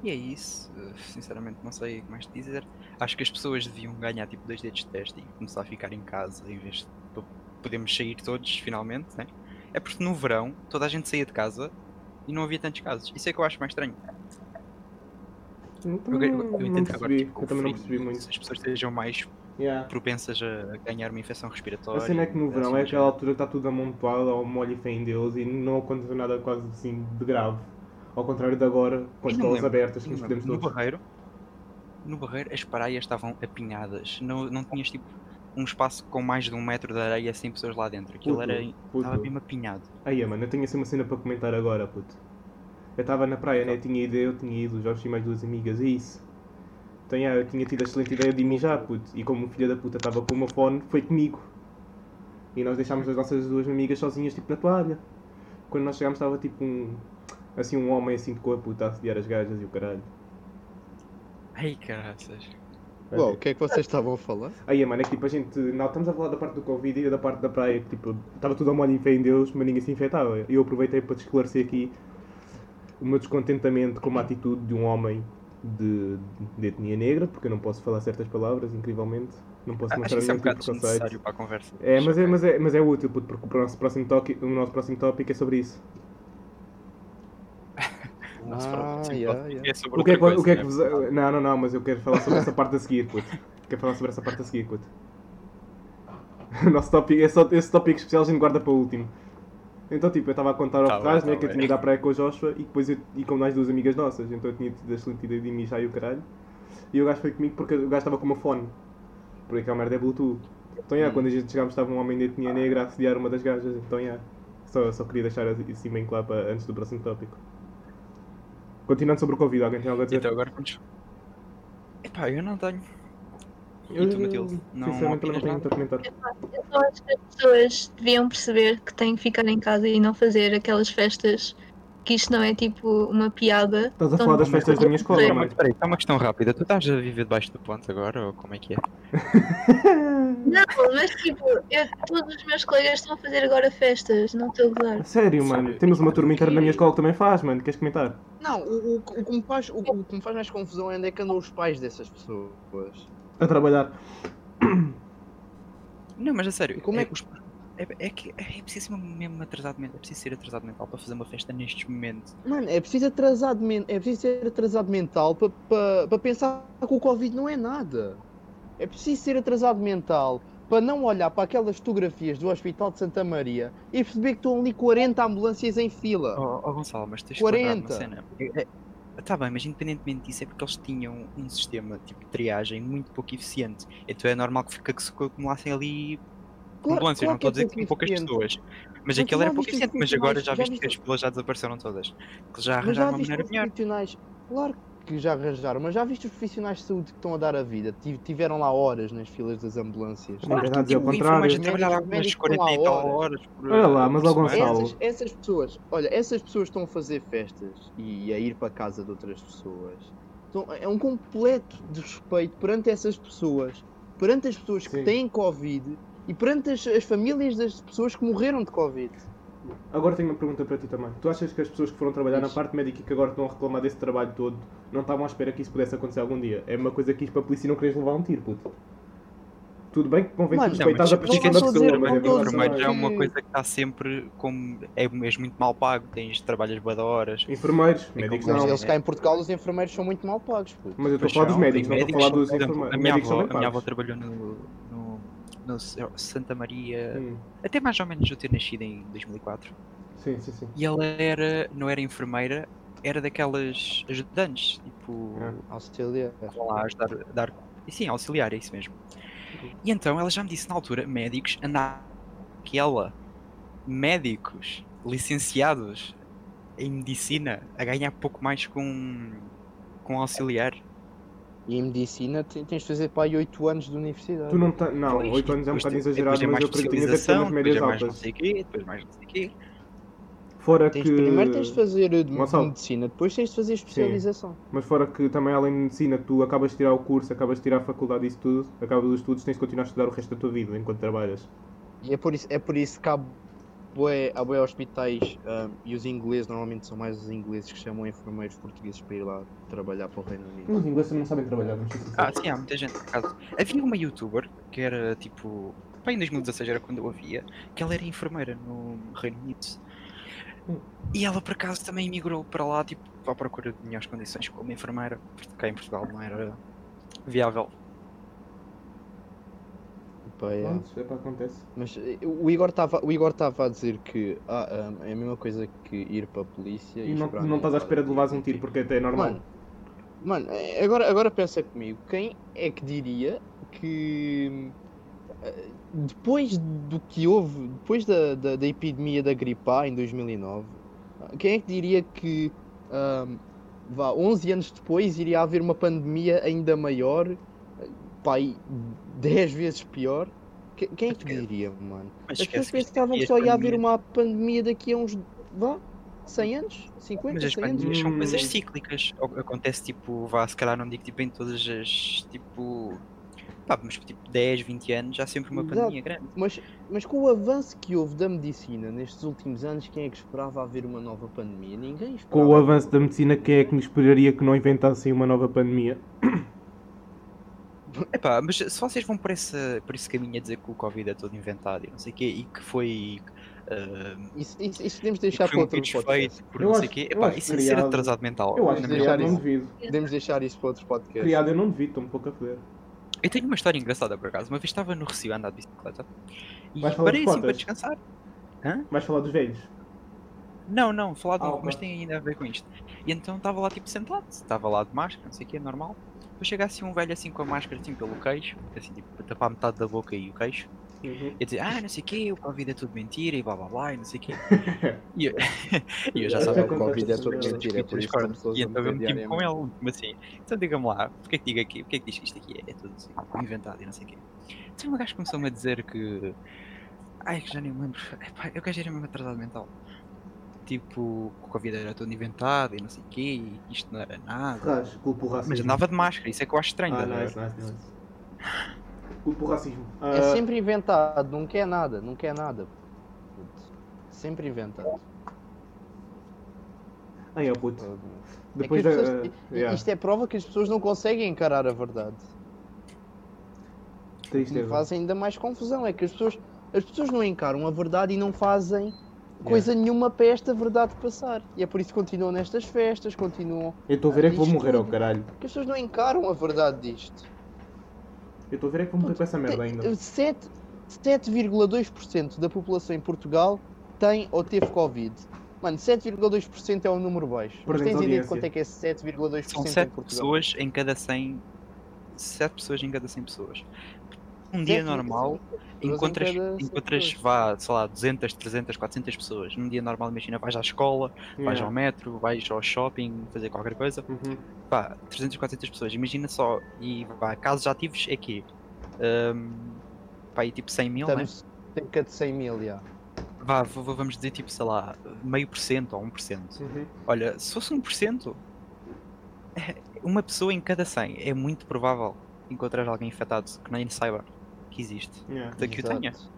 [SPEAKER 3] E é isso. Uh, Sinceramente, não sei o que mais te dizer. Acho que as pessoas deviam ganhar tipo dois dedos de teste e começar a ficar em casa em vez de p- podemos sair todos finalmente, né? É porque no verão toda a gente saía de casa e não havia tantos casos. Isso é que eu acho mais estranho.
[SPEAKER 2] Eu
[SPEAKER 3] Eu, eu, entendo que agora tipo,
[SPEAKER 2] Eu também não percebi muito.
[SPEAKER 3] as pessoas estejam mais
[SPEAKER 2] Yeah.
[SPEAKER 3] propensas a ganhar uma infecção respiratória.
[SPEAKER 2] A cena é que no verão é aquela altura que está tudo amontoado ao molho e fé em Deus e não aconteceu nada quase assim de grave. Ao contrário de agora, com as escolas abertas, que nos podemos
[SPEAKER 3] lembro. No
[SPEAKER 2] todos.
[SPEAKER 3] Barreiro, no Barreiro as praias estavam apinhadas. Não, não tinhas tipo um espaço com mais de um metro de areia sem pessoas lá dentro. Aquilo
[SPEAKER 2] Puto,
[SPEAKER 3] era.
[SPEAKER 2] puto.
[SPEAKER 3] Estava mesmo apinhado.
[SPEAKER 2] Aí, mano, eu tenho assim uma cena para comentar agora, puto. Eu estava na praia, né? Tinha ido, eu tinha ido, Jorge e mais duas amigas, é isso. Então, yeah, eu tinha tido a excelente ideia de mijar, puto. E como o filho da puta estava com o meu fone, foi comigo. E nós deixámos as nossas duas amigas sozinhas, tipo, na toalha. Quando nós chegámos, estava tipo um. Assim, um homem assim de cor, puto, a assediar as gajas e o caralho.
[SPEAKER 3] Ai, caraças.
[SPEAKER 4] Bom, o que é que vocês estavam a falar?
[SPEAKER 2] Aí, mano, é que tipo a gente. Não, estamos a falar da parte do Covid e da parte da praia, que tipo, estava tudo a molho em fé em Deus, mas ninguém se infectava. E eu aproveitei para te esclarecer aqui o meu descontentamento com uma atitude de um homem de, de etnia negra, porque eu não posso falar certas palavras, incrivelmente. Não posso
[SPEAKER 3] Acho
[SPEAKER 2] mostrar
[SPEAKER 3] que isso é um
[SPEAKER 2] nenhum tipo
[SPEAKER 3] bocado
[SPEAKER 2] de preconceito.
[SPEAKER 3] para a conversa.
[SPEAKER 2] É, mas é, mas é, mas é útil, puto, porque o nosso próximo tópico, o nosso próximo tópico é sobre isso.
[SPEAKER 4] Ah, yeah, yeah.
[SPEAKER 3] é sobre
[SPEAKER 2] O que é que, o que, é que
[SPEAKER 3] coisa,
[SPEAKER 2] vos.
[SPEAKER 3] né?
[SPEAKER 2] Não, não, não, mas eu quero falar sobre essa parte a seguir, puto. Quero falar sobre essa parte a seguir, puto. O nosso tópico, esse, esse tópico especial a gente guarda para o último. Então, tipo, eu estava a contar ao
[SPEAKER 3] Tá bem,
[SPEAKER 2] Ferraz,
[SPEAKER 3] tá
[SPEAKER 2] né, que eu tinha ido à praia com o Joshua e depois eu, e com mais duas amigas nossas. Então eu tinha tido a excelente ideia de mijar e o caralho. E o gajo foi comigo porque o gajo estava com meu fone. Porque aquela merda é Bluetooth. Então, yeah,
[SPEAKER 3] Hum.
[SPEAKER 2] quando a gente chegámos, estava um homem de etnia negra a assediar uma das gajas. Então, yeah. Só, só queria deixar assim bem claro para, antes do próximo tópico. Continuando sobre o Covid, alguém tem algo a dizer?
[SPEAKER 3] Então agora. Epá, eu não tenho.
[SPEAKER 2] Eu,
[SPEAKER 3] E tu, Matilde? Não
[SPEAKER 2] sinceramente, não tenho muito a comentar.
[SPEAKER 6] Eu só acho que as pessoas deviam perceber que têm que ficar em casa e não fazer aquelas festas que isto não é tipo uma piada.
[SPEAKER 2] Estás a
[SPEAKER 6] Então,
[SPEAKER 2] falar das festas da minha escola, mãe?
[SPEAKER 3] espera aí, só uma questão rápida. Tu estás a viver debaixo do ponte agora ou como é que é?
[SPEAKER 6] Não, mas tipo, eu- todos os meus colegas estão a fazer agora festas, não estou a gozar.
[SPEAKER 2] Sério, mano.
[SPEAKER 3] Sério?
[SPEAKER 2] Temos uma turma inteira na minha escola que também faz, mano. Queres comentar?
[SPEAKER 4] Não, o, o, o, que me faz, o, o que me faz mais confusão ainda é que andam os pais dessas pessoas.
[SPEAKER 2] A trabalhar.
[SPEAKER 3] Não, mas a sério,
[SPEAKER 4] Como é
[SPEAKER 3] é,
[SPEAKER 4] que-
[SPEAKER 3] os- é, é que é preciso mesmo- mesmo atrasado mental, é preciso ser atrasado mental para fazer uma festa nestes momentos.
[SPEAKER 4] Mano, é preciso atrasado men- é preciso ser atrasado mental para pa, pa pensar que o Covid não é nada. É preciso ser atrasado mental para não olhar para aquelas fotografias do Hospital de Santa Maria e perceber que estão ali 40 ambulâncias em fila.
[SPEAKER 3] Oh, oh, Gonçalo, mas tens de lembrar de uma
[SPEAKER 4] 40.
[SPEAKER 3] cena. Está bem, mas independentemente disso é porque eles tinham um sistema tipo de triagem muito pouco eficiente. Então é normal que, que se acumulassem ali
[SPEAKER 4] Claro-
[SPEAKER 3] ambulâncias,
[SPEAKER 4] claro
[SPEAKER 3] não estou a
[SPEAKER 4] é
[SPEAKER 3] dizer que tinham poucas pessoas. Mas
[SPEAKER 4] Mas
[SPEAKER 3] aquilo era pouco eficiente, mas agora já
[SPEAKER 4] já
[SPEAKER 3] viste que as filas já desapareceram todas. Que já arranjaram uma maneira melhor.
[SPEAKER 4] Claro que já arranjaram, mas já viste os profissionais de saúde que estão a dar a vida? Tiv- Tiveram lá horas nas filas das ambulâncias.
[SPEAKER 2] Não quer dizer ao
[SPEAKER 3] Tipo, o
[SPEAKER 2] contrário.
[SPEAKER 3] enfermeiro trabalhava
[SPEAKER 4] Médicos-
[SPEAKER 3] umas
[SPEAKER 4] médicos
[SPEAKER 3] 40 e
[SPEAKER 4] estão há
[SPEAKER 3] tal
[SPEAKER 4] horas.
[SPEAKER 3] horas por
[SPEAKER 2] Olha lá, mas
[SPEAKER 3] semana.
[SPEAKER 2] Gonçalo.
[SPEAKER 4] Essas, essas pessoas, olha, essas pessoas estão a fazer festas e a ir para a casa de outras pessoas. Então, é um completo desrespeito perante essas pessoas, perante as pessoas que
[SPEAKER 2] Sim.
[SPEAKER 4] têm Covid e perante as, as famílias das pessoas que morreram de Covid.
[SPEAKER 2] Agora tenho uma pergunta para ti também. Tu achas que as pessoas que foram trabalhar na
[SPEAKER 4] Isso.
[SPEAKER 2] parte médica e que agora estão a reclamar desse trabalho todo não estavam à espera que isso pudesse acontecer algum dia? É uma coisa que isto para a polícia não queres levar um tiro, puto. Tudo bem que convém
[SPEAKER 4] Mano,
[SPEAKER 2] respeitar a profissão
[SPEAKER 3] quer
[SPEAKER 2] da pessoa.
[SPEAKER 4] dizer,
[SPEAKER 2] mas
[SPEAKER 4] não
[SPEAKER 2] é verdade.
[SPEAKER 3] enfermeiro já é uma coisa que está sempre como. é mesmo muito mal pago. Tens trabalhas bué de horas.
[SPEAKER 2] Enfermeiros,
[SPEAKER 3] É
[SPEAKER 2] médicos não.
[SPEAKER 4] eles cá em Portugal, os enfermeiros são muito mal pagos. puto.
[SPEAKER 2] Mas eu estou a falar dos médicos, não estou a falar dos enfermeiros.
[SPEAKER 3] A minha,
[SPEAKER 2] Médicos
[SPEAKER 3] avó, trabalhou no, no, Santa Maria.
[SPEAKER 2] Hum,
[SPEAKER 3] Até mais ou menos eu ter nascido em 2004.
[SPEAKER 2] Sim, sim, sim.
[SPEAKER 3] E ela era. não era enfermeira, era daquelas ajudantes. Tipo.
[SPEAKER 2] Ah.
[SPEAKER 4] Auxilia.
[SPEAKER 3] que vão lá ajudar a dar. E sim, auxiliar, é isso mesmo. E então ela já me disse na altura: médicos, andar aquela. Médicos licenciados em medicina a ganhar pouco mais com. com auxiliar.
[SPEAKER 4] E em medicina te- tens de fazer para aí 8 anos de universidade.
[SPEAKER 2] Tu não tá... Não,
[SPEAKER 3] Pois,
[SPEAKER 2] 8 anos é um bocado exagerado, mas eu acredito que tinhas umas médias
[SPEAKER 3] depois mais não
[SPEAKER 2] altas.
[SPEAKER 3] sei o quê, depois mais não sei o quê.
[SPEAKER 2] Fora
[SPEAKER 4] Tens,
[SPEAKER 2] que...
[SPEAKER 4] Primeiro tens de fazer
[SPEAKER 2] Gonçalo.
[SPEAKER 4] medicina, depois tens de fazer especialização.
[SPEAKER 2] Mas fora que também além de medicina tu acabas de tirar o curso, acabas de tirar a faculdade e isso tudo, acabas os estudos, tens de continuar a estudar o resto da tua vida enquanto trabalhas.
[SPEAKER 4] E é por isso, é por isso que há bué, há bué hospitais um, e os ingleses, normalmente são mais os ingleses que chamam enfermeiros portugueses para ir lá trabalhar para o Reino Unido.
[SPEAKER 2] Os ingleses não sabem trabalhar, ser
[SPEAKER 3] Ah, sim, há muita gente por acaso. Havia uma youtuber que era tipo. Pá, em 2016 era quando eu a via, que ela era enfermeira no Reino Unido.
[SPEAKER 2] Hum.
[SPEAKER 3] E ela por acaso também migrou para lá, tipo, à procura de melhores condições como enfermeira, porque cá em Portugal não era viável.
[SPEAKER 4] Pá, é.
[SPEAKER 2] Pronto, é para acontece.
[SPEAKER 4] Mas eh, o Igor estava a dizer que ah, um, é a mesma coisa que ir para a polícia
[SPEAKER 2] E não,
[SPEAKER 4] esperar
[SPEAKER 2] não estás à espera de levares um tiro, porque até é normal.
[SPEAKER 4] Mano, mano, eh, agora, agora pensa comigo, quem é que diria que eh, depois do que houve, depois da, da, da epidemia da gripe A em 2009, quem é que diria que ahm, vá, 11 anos depois iria haver uma pandemia ainda maior, e 10 vezes pior? Que- Quem é que diria, mano?
[SPEAKER 3] Mas
[SPEAKER 4] As pessoas pensavam que só ia haver uma pandemia daqui a uns, vá, 100 anos? 50,
[SPEAKER 3] Mas as
[SPEAKER 4] 100 anos?
[SPEAKER 3] pandemias são
[SPEAKER 2] Hum.
[SPEAKER 3] coisas cíclicas. Acontece tipo, vá, se calhar não digo tipo em todas as tipo. Pá, mas tipo 10, 20 anos há sempre uma
[SPEAKER 4] Exato.
[SPEAKER 3] pandemia grande.
[SPEAKER 4] Mas, mas com o avanço que houve da medicina nestes últimos anos, quem é que esperava haver uma nova pandemia? Ninguém esperava.
[SPEAKER 2] Com o avanço da medicina, quem é que me esperaria que não inventassem uma nova pandemia?
[SPEAKER 3] Epá, mas se vocês vão por esse, por esse caminho a dizer que o Covid é todo inventado e não sei o quê, e que foi. ah,
[SPEAKER 4] Isso, isso, isso podemos deixar para
[SPEAKER 3] um
[SPEAKER 4] outro podcast.
[SPEAKER 3] feito por
[SPEAKER 2] Eu
[SPEAKER 3] não
[SPEAKER 2] acho-
[SPEAKER 3] sei quê, epá, isso é ser
[SPEAKER 2] criado-
[SPEAKER 3] atrasado mental.
[SPEAKER 2] Eu acho que
[SPEAKER 4] deixar
[SPEAKER 2] criado não
[SPEAKER 4] isso.
[SPEAKER 2] devido.
[SPEAKER 4] Podemos deixar isso para outro podcast.
[SPEAKER 2] Criado eu não devido, estou um pouco a foder.
[SPEAKER 3] Eu tenho uma história engraçada por acaso. Uma vez estava no Recio a andar de bicicleta e parei assim para descansar.
[SPEAKER 2] Vais falar dos velhos?
[SPEAKER 3] Não, não, falar de
[SPEAKER 2] Ah,
[SPEAKER 3] mas tem ainda a ver com isto. E então estava lá tipo sentado, estava lá de máscara, não sei o que, é normal. Depois chega assim um velho assim com a máscara assim pelo queixo, assim tipo para tapar metade da boca e o queixo,
[SPEAKER 2] Uhum.
[SPEAKER 3] e a dizer, ah, não sei o que, o Covid é tudo mentira e blá blá blá e não sei o que. E eu, e eu já sabia
[SPEAKER 4] O Covid é
[SPEAKER 2] Acontece,
[SPEAKER 4] mentira, é por isso que pessoas
[SPEAKER 3] E
[SPEAKER 4] a
[SPEAKER 3] então eu
[SPEAKER 4] meter
[SPEAKER 3] meti com ele, mas assim, então diga-me lá, porque é que diga aqui, porque é que diz que isto aqui é, é tudo assim, inventado e não sei o quê. Então o gajo começou-me a dizer que. Ai, que já nem me lembro. Epá, eu gajo era mesmo atrasado mental. Tipo, que o Covid era todo inventado e não sei o quê, e isto não era nada.
[SPEAKER 2] Ferraz, culpa o racismo.
[SPEAKER 3] Mas andava de máscara, isso é que eu acho estranho.
[SPEAKER 2] Ah,
[SPEAKER 3] a ver?
[SPEAKER 2] nice, nice, nice. Culpa o racismo.
[SPEAKER 4] É
[SPEAKER 2] Ah,
[SPEAKER 4] sempre inventado, não quer nada, não quer nada. Puto. Sempre inventado.
[SPEAKER 2] Ai, ó puto.
[SPEAKER 4] É
[SPEAKER 2] Depois
[SPEAKER 4] que
[SPEAKER 2] da.
[SPEAKER 4] as pessoas-
[SPEAKER 2] ah, yeah,
[SPEAKER 4] Isto é prova que as pessoas não conseguem encarar a verdade. Me
[SPEAKER 2] tristeza.
[SPEAKER 4] faz ainda mais confusão. É que as pessoas, as pessoas não encaram a verdade e não fazem coisa nenhuma para esta verdade passar. E é por isso que continuam nestas festas, continuam.
[SPEAKER 2] Eu estou a ver é que vou morrer, ao
[SPEAKER 4] tudo.
[SPEAKER 2] caralho.
[SPEAKER 4] Porque as pessoas não encaram a verdade disto.
[SPEAKER 2] Eu estou a ver é que vou morrer com essa merda ainda.
[SPEAKER 4] 7 7,2% da população em Portugal tem ou teve Covid. Mano, 7,2% é um número baixo. Mas
[SPEAKER 2] Perdemos
[SPEAKER 4] tens ideia de quanto é que é 7,2%
[SPEAKER 3] São
[SPEAKER 4] em
[SPEAKER 3] 7
[SPEAKER 4] Portugal?
[SPEAKER 3] pessoas em cada 100. 7 pessoas em cada 100 pessoas. Um dia normal, encontras, encontras vá, sei lá, 200, 300, 400 pessoas. Num dia normal, imagina, vais à escola, vais
[SPEAKER 2] Yeah.
[SPEAKER 3] ao metro, vais ao shopping, fazer qualquer coisa.
[SPEAKER 2] Uhum.
[SPEAKER 3] Pá, 300, 400 pessoas. Imagina só, e vá, casos ativos é que um, pá, aí tipo 100 mil, né?
[SPEAKER 4] Estamos cerca de 100 mil, já.
[SPEAKER 3] Vá, vamos dizer tipo, sei lá, meio por cento ou 1%.
[SPEAKER 2] Uhum.
[SPEAKER 3] Olha, se fosse 1%, é- uma pessoa em cada 100 é muito provável encontrar alguém infectado que nem saiba que existe.
[SPEAKER 2] Yeah.
[SPEAKER 3] Que o tenha.
[SPEAKER 4] Exato.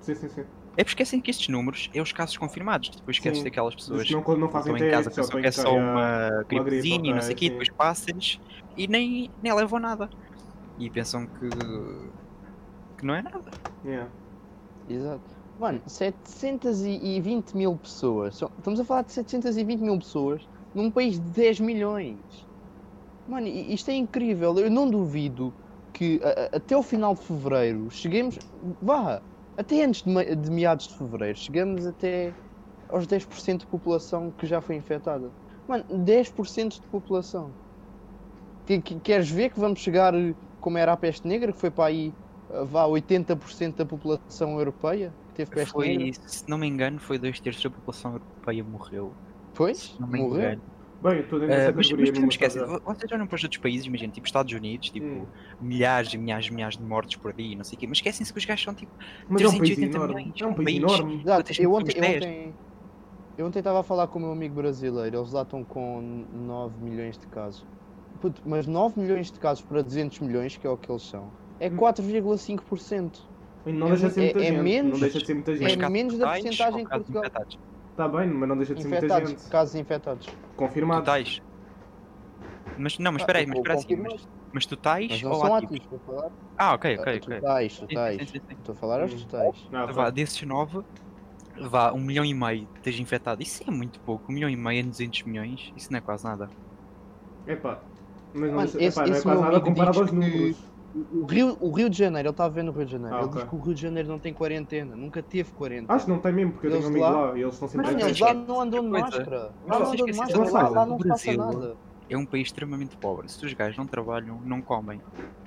[SPEAKER 2] Sim, sim, sim.
[SPEAKER 3] É porque esquecem que estes números é os casos confirmados. Depois esqueces daquelas pessoas
[SPEAKER 2] não, não
[SPEAKER 3] que
[SPEAKER 2] fazem
[SPEAKER 3] estão em casa, pensam
[SPEAKER 2] só
[SPEAKER 3] que é só uma
[SPEAKER 2] gripe,
[SPEAKER 3] gripezinha e não sei o quê, depois passa-lhes e nem, nem levam nada. E pensam que, que não é nada.
[SPEAKER 2] Yeah.
[SPEAKER 4] Exato. Mano, 720 mil pessoas. Estamos a falar de 720 mil pessoas num país de 10 milhões. Mano, i- isto é incrível. Eu não duvido que a- a- até o final de fevereiro cheguemos. Vá! Até antes de, de meados de fevereiro, chegamos até aos 10% de população que já foi infectada. Mano, 10% de população. Que, que- queres ver que vamos chegar eh, como era a peste negra, que foi para aí eh, vá 80% da população europeia que teve peste
[SPEAKER 3] Foi,
[SPEAKER 4] negra?
[SPEAKER 3] se não me engano, foi dois terços da população europeia morreu.
[SPEAKER 4] Pois?
[SPEAKER 3] Se não me
[SPEAKER 4] Morreu?
[SPEAKER 3] engano.
[SPEAKER 2] Bem, eu estou dentro
[SPEAKER 3] Ah,
[SPEAKER 2] dessa
[SPEAKER 3] mas, mas
[SPEAKER 2] categoria
[SPEAKER 3] não esquece, vocês olham para os outros países, imagina, tipo Estados Unidos, tipo,
[SPEAKER 2] Hum.
[SPEAKER 3] milhares e milhares e milhares de mortes por dia, não sei o quê, mas esquecem-se que os gajos são tipo
[SPEAKER 2] Mas é um país
[SPEAKER 3] 380
[SPEAKER 2] enorme.
[SPEAKER 3] milhões,
[SPEAKER 2] É um
[SPEAKER 3] um
[SPEAKER 2] país enorme.
[SPEAKER 4] Exato,
[SPEAKER 3] Quantas
[SPEAKER 4] eu ontem, eu ontem eu ontem estava a falar com o meu amigo brasileiro, eles lá estão com 9 milhões de casos. Puto, mas 9 milhões de casos para 200 milhões, que é o que eles são, é
[SPEAKER 2] Hum.
[SPEAKER 4] 4,5%.
[SPEAKER 2] Não
[SPEAKER 4] É
[SPEAKER 2] deixa de ser muita
[SPEAKER 4] é- é
[SPEAKER 2] gente.
[SPEAKER 4] menos-
[SPEAKER 2] Não deixa de ser muita
[SPEAKER 4] é
[SPEAKER 2] gente.
[SPEAKER 3] casos
[SPEAKER 4] menos da porcentagem
[SPEAKER 3] casos
[SPEAKER 4] Portugal-?
[SPEAKER 2] Está bem, mas não deixa de ser muita
[SPEAKER 4] Infectados,
[SPEAKER 2] gente.
[SPEAKER 4] casos infectados.
[SPEAKER 2] Confirmado.
[SPEAKER 3] Totais? Mas não, mas espera aí, mas espera assim, mas, mas totais
[SPEAKER 4] Mas não
[SPEAKER 3] ou
[SPEAKER 4] são
[SPEAKER 3] ativos?
[SPEAKER 4] ativos, estou a falar.
[SPEAKER 3] Ah, ok, ok,
[SPEAKER 4] Ah,
[SPEAKER 3] ok.
[SPEAKER 4] Totais,
[SPEAKER 3] Sim, sim,
[SPEAKER 4] totais.
[SPEAKER 3] sim, sim, sim.
[SPEAKER 4] Estou a falar aos
[SPEAKER 2] Hum.
[SPEAKER 4] totais.
[SPEAKER 2] Ah,
[SPEAKER 3] Vá,
[SPEAKER 2] pá.
[SPEAKER 3] desses 9, vá, um milhão e meio esteja infectado. Isso é muito pouco. Um milhão e meio em 200 milhões, isso não é quase nada.
[SPEAKER 2] Epá. Mas não,
[SPEAKER 4] Mano, esse-
[SPEAKER 2] epá, não é
[SPEAKER 4] esse
[SPEAKER 2] quase nada comparado aos
[SPEAKER 4] que-
[SPEAKER 2] números.
[SPEAKER 4] O Rio, o Rio de Janeiro, ele está a ver no Rio de Janeiro.
[SPEAKER 2] Ah,
[SPEAKER 4] ele
[SPEAKER 2] ok.
[SPEAKER 4] diz que o Rio de Janeiro não tem quarentena, nunca teve quarentena.
[SPEAKER 2] Acho que não tem mesmo, porque eu tenho
[SPEAKER 4] Eles
[SPEAKER 2] um amigo
[SPEAKER 4] lá-
[SPEAKER 2] lá e eles estão sempre
[SPEAKER 3] Mas
[SPEAKER 4] eles lá não andam de
[SPEAKER 3] coisa.
[SPEAKER 4] máscara. Lá não andam de máscara, lá, não
[SPEAKER 3] O
[SPEAKER 4] passa nada.
[SPEAKER 3] É um país extremamente pobre. Se os gajos não trabalham, não comem.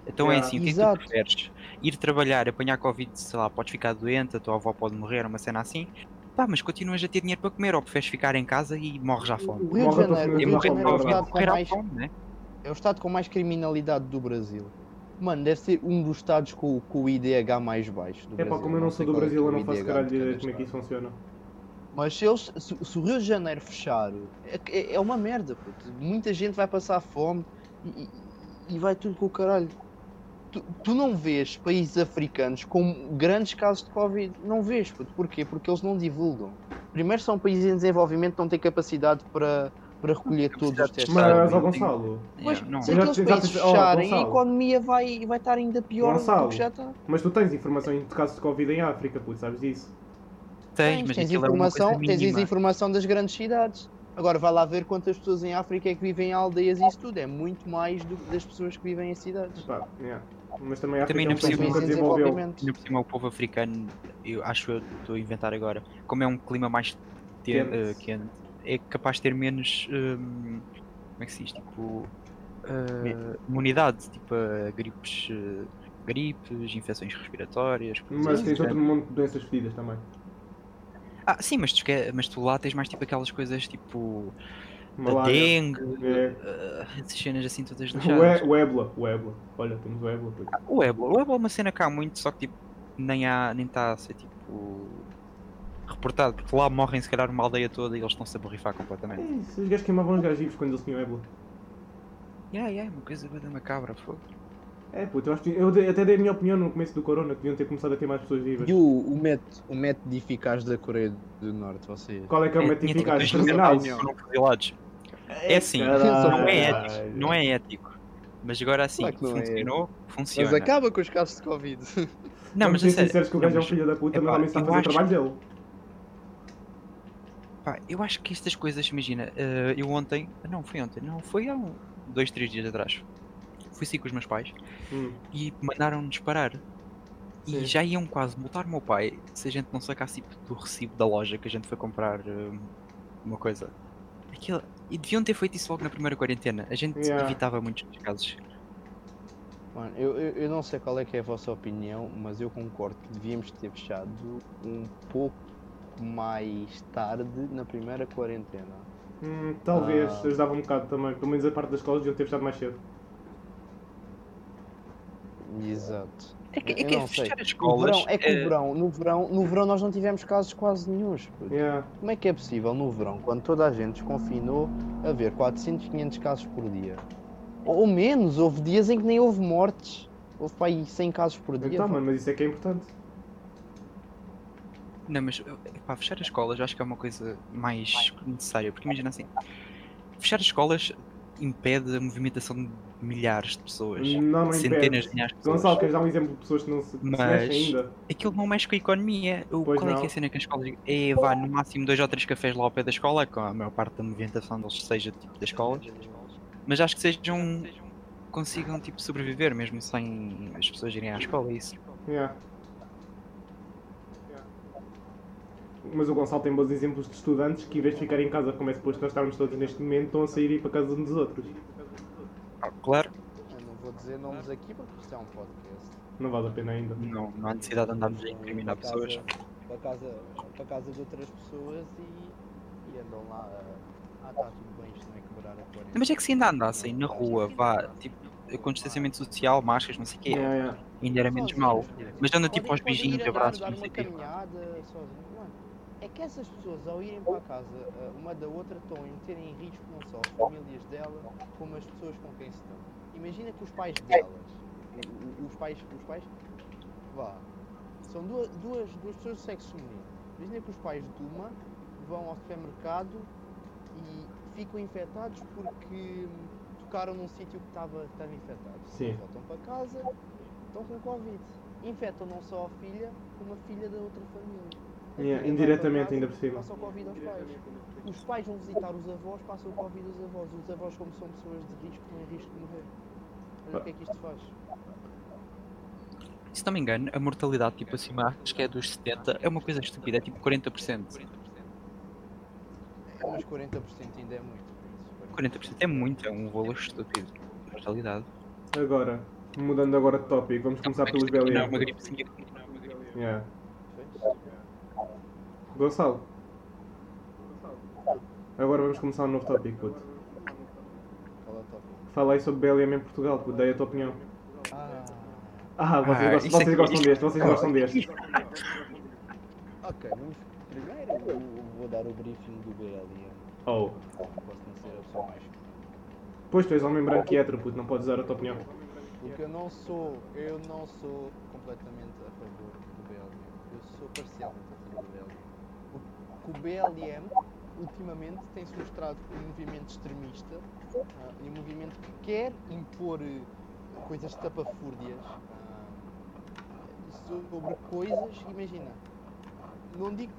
[SPEAKER 3] Então é
[SPEAKER 2] Yeah.
[SPEAKER 3] assim, o que é tu preferes? Ir trabalhar, apanhar Covid, sei lá, podes ficar doente, a tua avó pode morrer, uma cena assim. Pá, mas continuas a ter dinheiro para comer, ou preferes ficar em casa e morres à
[SPEAKER 4] O
[SPEAKER 3] fome.
[SPEAKER 4] Rio de Janeiro, o Rio de Janeiro é o estado com mais é o estado com mais criminalidade do Brasil. Mano, deve ser um dos estados com, com o IDH mais baixo do
[SPEAKER 2] Epá,
[SPEAKER 4] Brasil.
[SPEAKER 2] como eu não
[SPEAKER 4] sei
[SPEAKER 2] sou do
[SPEAKER 4] é
[SPEAKER 2] Brasil,
[SPEAKER 4] é
[SPEAKER 2] eu não faço caralho como é que isso funciona.
[SPEAKER 4] Mas se, eles, se, se o Rio de Janeiro fechar, é, é- é uma merda, puto. Muita gente vai passar fome e, e- e vai tudo com o caralho. Tu, tu não vês países africanos com grandes casos de Covid. Não vês, puto. Porquê? Porque eles não divulgam. Primeiro são países em desenvolvimento que não têm capacidade para, para recolher todos os testes.
[SPEAKER 2] Mas, ó
[SPEAKER 3] não tem-
[SPEAKER 2] Gonçalo,
[SPEAKER 3] Yeah, não.
[SPEAKER 4] se
[SPEAKER 2] Já-
[SPEAKER 4] aqueles países
[SPEAKER 2] te-
[SPEAKER 4] fecharem, a economia vai, vai estar ainda pior do
[SPEAKER 2] Gonçalo.
[SPEAKER 4] que já está.
[SPEAKER 2] mas tu tens informação de casos de Covid em África, puto, sabes disso?
[SPEAKER 3] Tens, mas
[SPEAKER 4] tens
[SPEAKER 3] é
[SPEAKER 4] informação, tens
[SPEAKER 3] mínima.
[SPEAKER 4] informação das grandes cidades. Agora vai lá ver quantas pessoas em África é que vivem em aldeias e isso tudo. É muito mais do que das pessoas que vivem em cidades.
[SPEAKER 2] Epá, yeah. Mas também
[SPEAKER 3] Também
[SPEAKER 2] é um que nunca desenvolveu.
[SPEAKER 4] desenvolvimento.
[SPEAKER 3] Ainda por cima o povo africano, eu acho eu estou a inventar agora, como é um clima mais te-
[SPEAKER 2] Quente.
[SPEAKER 3] eh, quente, é capaz de ter menos hum, como é que se diz? Tipo eh, imunidade, tipo a gripes, eh, gripes, infecções respiratórias.
[SPEAKER 2] Mas
[SPEAKER 3] assim
[SPEAKER 2] tens outro monte de doenças fedidas também.
[SPEAKER 3] Ah, sim, mas tu, mas tu lá tens mais tipo aquelas coisas tipo
[SPEAKER 2] Malária.
[SPEAKER 3] dengue,
[SPEAKER 2] É.
[SPEAKER 3] eh, essas cenas assim todas
[SPEAKER 2] O, e,
[SPEAKER 3] lixadas.
[SPEAKER 2] o ébola, o ébola. Olha, temos o ébola. puto.
[SPEAKER 3] O ébola, o ébola é uma cena cá muito, só que tipo, nem há, nem está a ser tipo reportado, porque lá morrem se calhar uma aldeia toda e eles estão-se a borrifar completamente.
[SPEAKER 2] É isso, os gajos queimavam os gajos vivos quando eles tinham ébola.
[SPEAKER 3] Yeah, yeah, uma coisa bem macabra, fogo.
[SPEAKER 2] É, puto, eu, acho que, eu até dei a minha opinião no começo do corona, que deviam ter começado a queimar as pessoas vivas.
[SPEAKER 4] E o, o, método, o método eficaz da Coreia do Norte, vocês?
[SPEAKER 2] Qual é que é o método
[SPEAKER 3] tinha, tipo,
[SPEAKER 2] eficaz?
[SPEAKER 3] que foram fuzilados. É assim, não é ético, não é ético. Mas agora assim,
[SPEAKER 4] Claro é
[SPEAKER 3] funcionou, funciona.
[SPEAKER 4] Mas acaba com os casos de Covid.
[SPEAKER 3] Não, mas a
[SPEAKER 2] ser
[SPEAKER 3] sério,
[SPEAKER 2] que o gajo é um filho da puta, mas também está a fazer o trabalho dele.
[SPEAKER 3] Pá, eu acho que estas coisas, imagina, eh, eu ontem, não, foi ontem, não, foi há um, dois, três dias atrás. Fui sair com os meus pais
[SPEAKER 2] Hum.
[SPEAKER 3] e mandaram-nos parar. E
[SPEAKER 2] Sim.
[SPEAKER 3] já iam quase multar o meu pai se a gente não sacasse tipo, do recibo da loja que a gente foi comprar eh, uma coisa. Aquilo, e deviam ter feito isso logo na primeira quarentena. A gente
[SPEAKER 2] Yeah.
[SPEAKER 3] evitava muitos casos.
[SPEAKER 4] Mano, eu, eu, eu não sei qual é que é a vossa opinião, mas eu concordo que devíamos ter fechado um pouco mais tarde na primeira quarentena.
[SPEAKER 2] Hum, talvez,
[SPEAKER 4] Ah.
[SPEAKER 2] ajudava um bocado também. Pelo menos a parte das escolas deviam ter fechado mais cedo.
[SPEAKER 4] Exato.
[SPEAKER 3] É que, é que
[SPEAKER 4] não sei.
[SPEAKER 3] fechar as
[SPEAKER 4] No
[SPEAKER 3] escolas.
[SPEAKER 4] verão, é que
[SPEAKER 3] eh,
[SPEAKER 4] no verão, no verão, no verão nós não tivemos casos quase nenhuns. puto.
[SPEAKER 2] Yeah.
[SPEAKER 4] Como é que é possível no verão, quando toda a gente desconfinou, haver 400, 500 casos por dia? Ou menos, houve dias em que nem houve mortes. Houve para aí 100 casos por dia.
[SPEAKER 2] Então,
[SPEAKER 4] pá.
[SPEAKER 2] mano, mas isso é que é importante.
[SPEAKER 3] Não, mas para fechar as escolas eu acho que é uma coisa mais necessária, porque imagina assim, fechar as escolas impede a movimentação de milhares de pessoas,
[SPEAKER 2] Não, não
[SPEAKER 3] centenas de milhares de pessoas.
[SPEAKER 2] Gonçalo, queres dar um exemplo de pessoas que não se, que se
[SPEAKER 3] Mas-
[SPEAKER 2] mexem ainda?
[SPEAKER 3] Aquilo não mexe com a economia. O,
[SPEAKER 2] Pois
[SPEAKER 3] qual é que é
[SPEAKER 2] não.
[SPEAKER 3] a cena que as escolas é vá no máximo dois ou três cafés lá ao pé da escola, com a maior parte da movimentação deles seja tipo da escola, mas acho que sejam consigam tipo sobreviver mesmo sem as pessoas irem à escola, é isso.
[SPEAKER 2] Yeah. Mas o Gonçalo tem bons exemplos de estudantes que, em vez de ficarem em casa, como é suposto nós estarmos todos neste momento, estão a sair e ir para casa uns dos outros.
[SPEAKER 3] Ah, Claro,
[SPEAKER 4] Eu não vou dizer nomes aqui porque isto é um podcast.
[SPEAKER 2] Não vale a pena ainda.
[SPEAKER 3] não, não há necessidade de andarmos a incriminar
[SPEAKER 4] para
[SPEAKER 3] pessoas.
[SPEAKER 4] casa- Para casa, para casa de outras pessoas e, e andam lá a. Ah, está tudo bem, isto não é quebrar a quarentena.
[SPEAKER 3] Mas é que se ainda andassem na rua, vá, tipo, com distanciamento social, máscaras, não sei o quê,
[SPEAKER 2] Yeah, yeah.
[SPEAKER 3] ainda era menos mau. Mas anda tipo aos beijinhos, abraços, não sei o quê.
[SPEAKER 4] É que essas pessoas ao irem para casa ah, uma da outra estão a meter em risco não só as famílias dela, como as pessoas com quem se estão. Imagina que os pais delas, os pais, os pais, vá, São duas, duas, duas pessoas do sexo feminino. Imagina que os pais de uma vão ao supermercado e ficam infectados porque tocaram num sítio que estava, estava infectado.
[SPEAKER 2] Sim.
[SPEAKER 4] Voltam para casa, estão com Covid. Infectam não só a filha, como a filha da outra família.
[SPEAKER 2] Yeah, indiretamente, ainda por cima.
[SPEAKER 4] Passa o Covid aos pais. Os pais vão visitar os avós, passam o Covid aos avós. Os avós, como são pessoas de risco, em risco de morrer. Olha o que é que isto faz.
[SPEAKER 3] Se não me engano, a mortalidade tipo acima, acho que é dos 70, é uma coisa estúpida, é tipo 40%.
[SPEAKER 4] Mas 40% ainda é muito. por isso.
[SPEAKER 3] 40% é muito, é um valor estúpido. Na realidade.
[SPEAKER 2] Agora, mudando agora de tópico, vamos começar pelos
[SPEAKER 3] não é
[SPEAKER 2] BLM.
[SPEAKER 3] uma gripezinha não é uma gripe.
[SPEAKER 2] Yeah. Gonçalo. Agora vamos começar um novo tópico, puto.
[SPEAKER 4] É?
[SPEAKER 2] Fala aí sobre BLM em Portugal, puto, dei a tua opinião.
[SPEAKER 4] Ah,
[SPEAKER 2] Ah, vocês,
[SPEAKER 3] Ah,
[SPEAKER 2] gostam,
[SPEAKER 3] isto
[SPEAKER 2] vocês
[SPEAKER 3] aqui-
[SPEAKER 2] gostam deste, vocês gostam deste.
[SPEAKER 4] ok, vamos. Primeiro eu vou dar o briefing do BLM.
[SPEAKER 2] Oh.
[SPEAKER 4] Posso não ser a pessoa mais.
[SPEAKER 2] Pois tu és homem branco e hétero, puto, não podes dar a tua opinião.
[SPEAKER 4] Porque eu não sou. Eu não sou completamente a favor do BLM. Eu sou parcialmente a favor do BLM. Que o BLM ultimamente tem-se mostrado um movimento extremista ah, e um movimento que quer impor eh, coisas tapafúrdias ah, sobre coisas, imagina, não digo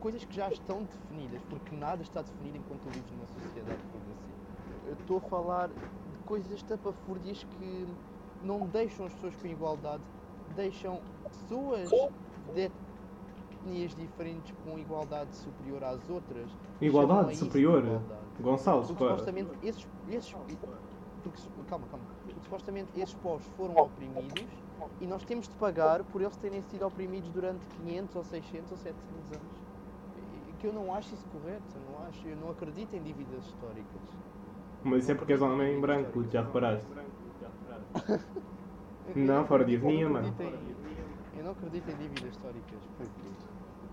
[SPEAKER 4] coisas que já estão definidas, porque nada está definido enquanto vives numa sociedade progressiva. Eu estou a falar de coisas tapafúrdias que não deixam as pessoas com igualdade, deixam pessoas de etnias diferentes com igualdade superior às outras.
[SPEAKER 2] Igualdade superior.
[SPEAKER 4] igualdade.
[SPEAKER 2] Gonçalo,
[SPEAKER 4] Porque
[SPEAKER 2] supera.
[SPEAKER 4] supostamente esses, esses porque, calma, calma. Porque supostamente esses povos foram oprimidos e nós temos de pagar por eles terem sido oprimidos durante 500 ou 600 ou 700 anos. E- Que eu não acho isso correto, eu não acho, eu não acredito em dívidas históricas.
[SPEAKER 2] Mas isso é porque és homem branco, já reparaste. Não, fora de ironia, mano.
[SPEAKER 4] em- Eu não acredito em dívidas históricas, porque,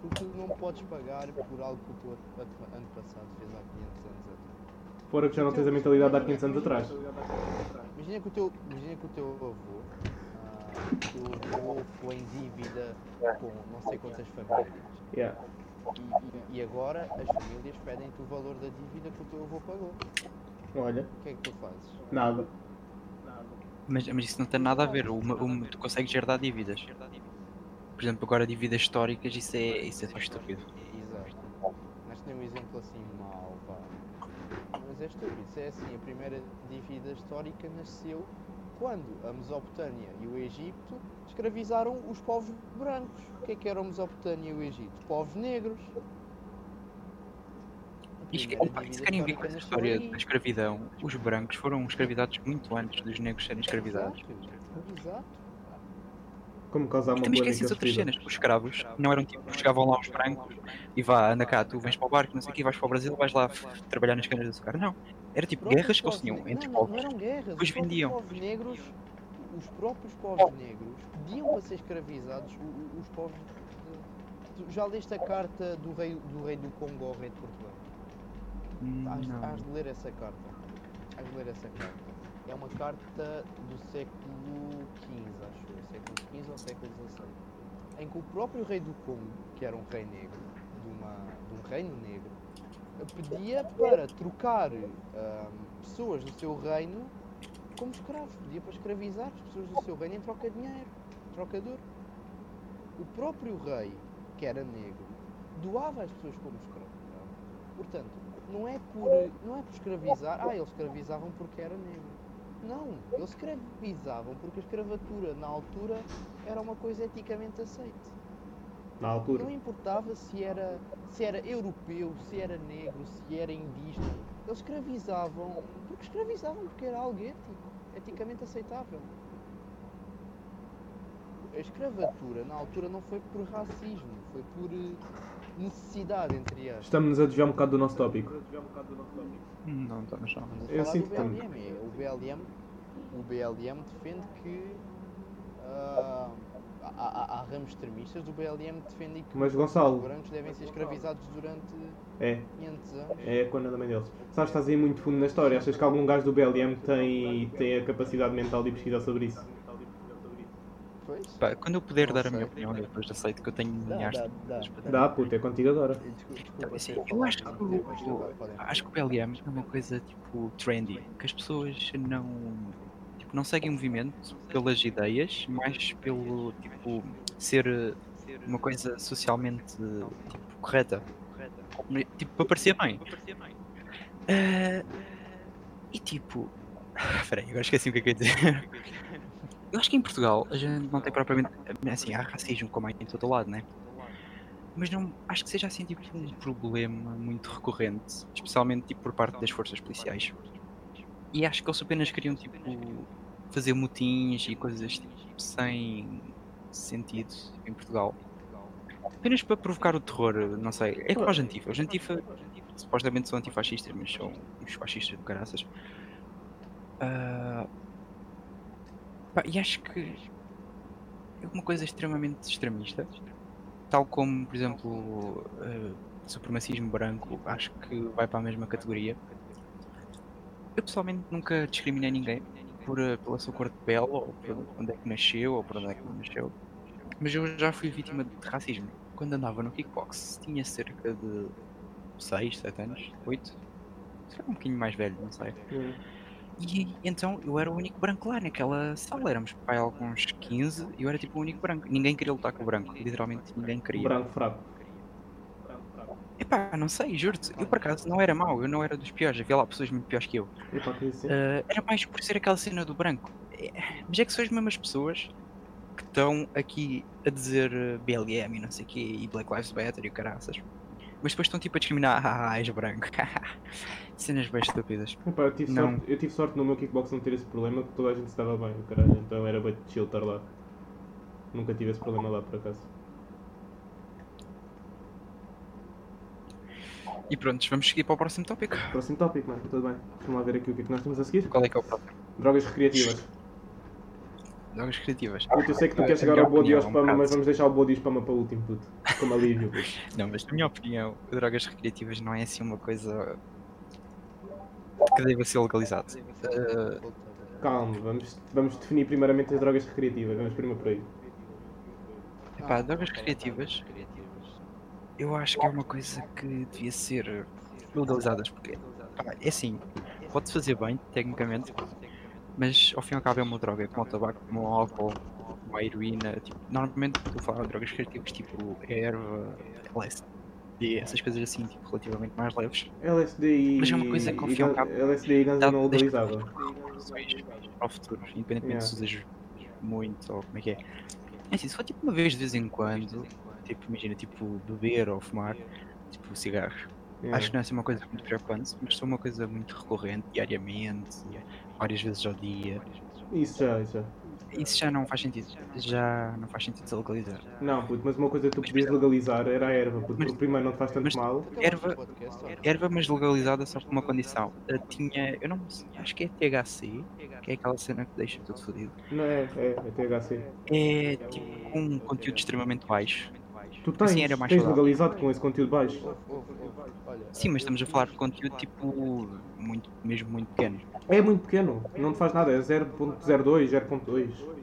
[SPEAKER 4] porque tu não podes pagar por algo que o teu ante- antepassado fez há 500 anos atrás.
[SPEAKER 2] Fora que já não tens a mentalidade de há 500 anos atrás.
[SPEAKER 4] Imagina que o teu, imagina que o teu avô, ah, o teu avô foi em dívida com não sei quantas famílias.
[SPEAKER 2] Yeah.
[SPEAKER 4] E, e- e agora as famílias pedem-te o valor da dívida que o teu avô pagou.
[SPEAKER 2] Olha,
[SPEAKER 4] O que é que tu fazes?
[SPEAKER 2] nada.
[SPEAKER 3] Mas, mas isso não tem nada a ver. Uma, uma- tu consegues herdar dívidas. Por exemplo, agora dívidas históricas, isso é, isso é só estúpido.
[SPEAKER 4] Exato. Mas tem um exemplo assim mau, pá. Mas é estúpido. Isso é assim, a primeira dívida histórica nasceu quando a Mesopotâmia e o Egito escravizaram os povos brancos. O que é que eram a Mesopotâmia e o Egito? Povos negros.
[SPEAKER 3] E se querem ver com a
[SPEAKER 4] nasceu
[SPEAKER 3] história da escravidão, os brancos foram escravizados muito antes dos negros serem escravizados.
[SPEAKER 4] Exato. Exato.
[SPEAKER 2] Como causar uma
[SPEAKER 3] também esqueces outras cenas. Os escravos não eram tipo, chegavam lá os brancos e vá, anda cá, tu vens para o barco, não sei o quê, vais para o Brasil, vais lá trabalhar nas canas de açúcar. Não. Era tipo guerras que eles tinham entre
[SPEAKER 4] não,
[SPEAKER 3] povos.
[SPEAKER 4] não eram guerras.
[SPEAKER 3] Depois
[SPEAKER 4] os próprios
[SPEAKER 3] vendiam.
[SPEAKER 4] povos negros, os próprios povos negros pediam para ser escravizados. Os povos. tu já leste a carta do rei do, rei do Congo ao rei de Portugal?
[SPEAKER 3] Hum,
[SPEAKER 4] Hás, de ler essa carta. Hás de ler essa carta. É uma carta do século XV, acho Ou século XVI. Em que o próprio rei do Congo, que era um rei negro, de, uma, de um reino negro, pedia para trocar ahm, pessoas do seu reino como escravos. Pedia para escravizar as pessoas do seu reino em troca de dinheiro, em troca de ouro. O próprio rei, que era negro, doava as pessoas como escravos. Portanto, não é por, não é por escravizar, ah, eles escravizavam porque era negro. Não, eles escravizavam porque a escravatura na altura era uma coisa eticamente aceite.
[SPEAKER 2] Na altura.
[SPEAKER 4] Não importava se era, se era europeu, se era negro, se era indígena. Eles escravizavam porque escravizavam porque era algo ético, eticamente aceitável. A escravatura na altura não foi por racismo, foi por eh, necessidade, entre aspas.
[SPEAKER 2] Estamos a desviar um bocado do nosso tópico.
[SPEAKER 3] Não, estamos não.
[SPEAKER 4] Estamos a
[SPEAKER 2] Eu sinto
[SPEAKER 4] do
[SPEAKER 2] que estamos.
[SPEAKER 4] BLM. é, O BLM, o BLM defende que ah, há, há- ramos extremistas do BLM que defendem que
[SPEAKER 2] Mas,
[SPEAKER 4] os
[SPEAKER 2] Gonçalo-
[SPEAKER 4] brancos devem ser escravizados durante
[SPEAKER 2] É,
[SPEAKER 4] 500 anos.
[SPEAKER 2] é quando anda bem deles. Sabes, estás aí muito fundo na história. Achas que algum gajo do BLM tem, tem a capacidade mental de pesquisar sobre isso?
[SPEAKER 3] Pá, quando eu puder
[SPEAKER 4] Não
[SPEAKER 3] dar a minha
[SPEAKER 4] sei.
[SPEAKER 3] opinião, eu depois aceito que eu tenho milhares
[SPEAKER 4] dá,
[SPEAKER 3] de
[SPEAKER 4] dá.
[SPEAKER 2] puto, é contigo agora.
[SPEAKER 4] Desculpa,
[SPEAKER 3] Então, assim,
[SPEAKER 4] desculpa
[SPEAKER 3] eu acho que, o- acho que o BLM é uma coisa tipo trendy, que as pessoas não, tipo, não seguem o movimento pelas ideias, mas pelo tipo ser eh, uma coisa socialmente tipo, correta, tipo para parecer bem. Ah, e tipo, espera aí, agora esqueci o que é que eu ia dizer. Eu acho que em Portugal a gente não tem propriamente assim, há racismo como há em todo lado, né? Mas não acho que seja assim tipo um problema muito recorrente, especialmente tipo por parte das forças policiais. E acho que eles apenas queriam tipo fazer motins e coisas tipo, sem sentido em Portugal. Apenas para provocar o terror, não sei. É como os Antifa. Os Antifa supostamente são antifascistas, mas são os fascistas de caraças. Ah, pá, e acho que é uma coisa extremamente extremista. Tal como, por exemplo, ah, supremacismo branco, acho que vai para a mesma categoria. Eu pessoalmente nunca discriminei ninguém por, ah, pela sua cor de pele, ou por onde é que nasceu, ou por onde é que não nasceu. Mas eu já fui vítima de racismo. Quando andava no kickbox, tinha cerca de 6, 7 anos, 8. Será um bocadinho mais velho, não sei.
[SPEAKER 2] Hum.
[SPEAKER 3] E então eu era o único branco lá naquela sala. Éramos pai alguns 15 e eu era tipo o único branco. Ninguém queria lutar com o branco, literalmente ninguém queria.
[SPEAKER 2] Branco fraco.
[SPEAKER 3] Epá, não sei, juro-te. Eu por acaso não era mau, eu não era dos piores. Havia lá pessoas muito piores que eu.
[SPEAKER 2] Isso?
[SPEAKER 3] Ah, era mais por ser aquela cena do branco. É, Mas é que são as mesmas pessoas que estão aqui a dizer eh, BLM e não sei o quê e Black Lives Matter e o caraças. Mas depois estão tipo a discriminar, ah, és branco. Cenas bem estúpidas.
[SPEAKER 2] Epá, eu, tive
[SPEAKER 3] Não.
[SPEAKER 2] sorte, eu tive sorte no meu kickbox não ter esse problema, que toda a gente estava bem, caralho. Então era bem chill estar lá. Nunca tive esse problema lá, por acaso.
[SPEAKER 3] E pronto, vamos seguir para o próximo tópico.
[SPEAKER 2] Próximo tópico, mano. Tudo bem. Vamos lá ver aqui o que é que nós temos a seguir.
[SPEAKER 3] Qual é que é o próximo?
[SPEAKER 2] Drogas recreativas.
[SPEAKER 3] Drogas criativas.
[SPEAKER 2] Puto, eu sei que tu
[SPEAKER 3] A
[SPEAKER 2] queres chegar ao bode e ao
[SPEAKER 3] um
[SPEAKER 2] spama, mas vamos deixar o bode o spama para o último, puto. Como alívio, puto.
[SPEAKER 3] Não, mas na minha opinião, drogas recreativas não é assim uma coisa que deva ser legalizado. Eh,
[SPEAKER 2] Calma, vamos, vamos definir primeiramente as drogas recreativas. Vamos primeiro por aí.
[SPEAKER 3] Epá, drogas recreativas, eu acho que é uma coisa que devia ser legalizadas, porque pá, é assim, pode fazer bem, tecnicamente, mas ao fim e ao cabo é uma droga, como o tabaco, como o álcool, como a heroína, tipo, normalmente estou a falar de drogas recreativas tipo erva, LSD, essas coisas assim, tipo, relativamente mais leves.
[SPEAKER 2] LSD e.
[SPEAKER 3] Mas é uma coisa que, ao fim e ao
[SPEAKER 2] gan-
[SPEAKER 3] cabo,
[SPEAKER 2] LSD e ganza não.
[SPEAKER 3] Opções para o futuro, independentemente
[SPEAKER 2] Yeah.
[SPEAKER 3] se usas muito ou como é que é. É assim, se for tipo uma vez de vez em quando, tipo, imagina, tipo, beber ou fumar, tipo, cigarros.
[SPEAKER 2] Yeah.
[SPEAKER 3] Acho que não é assim uma coisa muito preocupante, mas for uma coisa muito recorrente, diariamente, várias vezes ao dia,
[SPEAKER 2] Isso já, isso já.
[SPEAKER 3] Isso já não faz sentido. Já não faz sentido se legalizar.
[SPEAKER 2] Não, puto, mas uma coisa que tu podias legalizar era a erva, puto,
[SPEAKER 3] Mas-
[SPEAKER 2] porque primeiro não te faz tanto
[SPEAKER 3] mas-
[SPEAKER 2] mal.
[SPEAKER 3] Erva- Erva, mas legalizada só por uma condição. Eh, tinha, eu não sei, acho que é THC, que é aquela cena que deixa tudo fodido.
[SPEAKER 2] Não é, é, é THC.
[SPEAKER 3] É tipo um conteúdo extremamente baixo.
[SPEAKER 2] Tu tens,
[SPEAKER 3] Assim era mais
[SPEAKER 2] tens legalizado com esse conteúdo baixo.
[SPEAKER 3] Sim, mas estamos a falar de conteúdo tipo muito, mesmo muito pequeno.
[SPEAKER 2] É muito pequeno, não te faz nada, é 0.02, 0.2.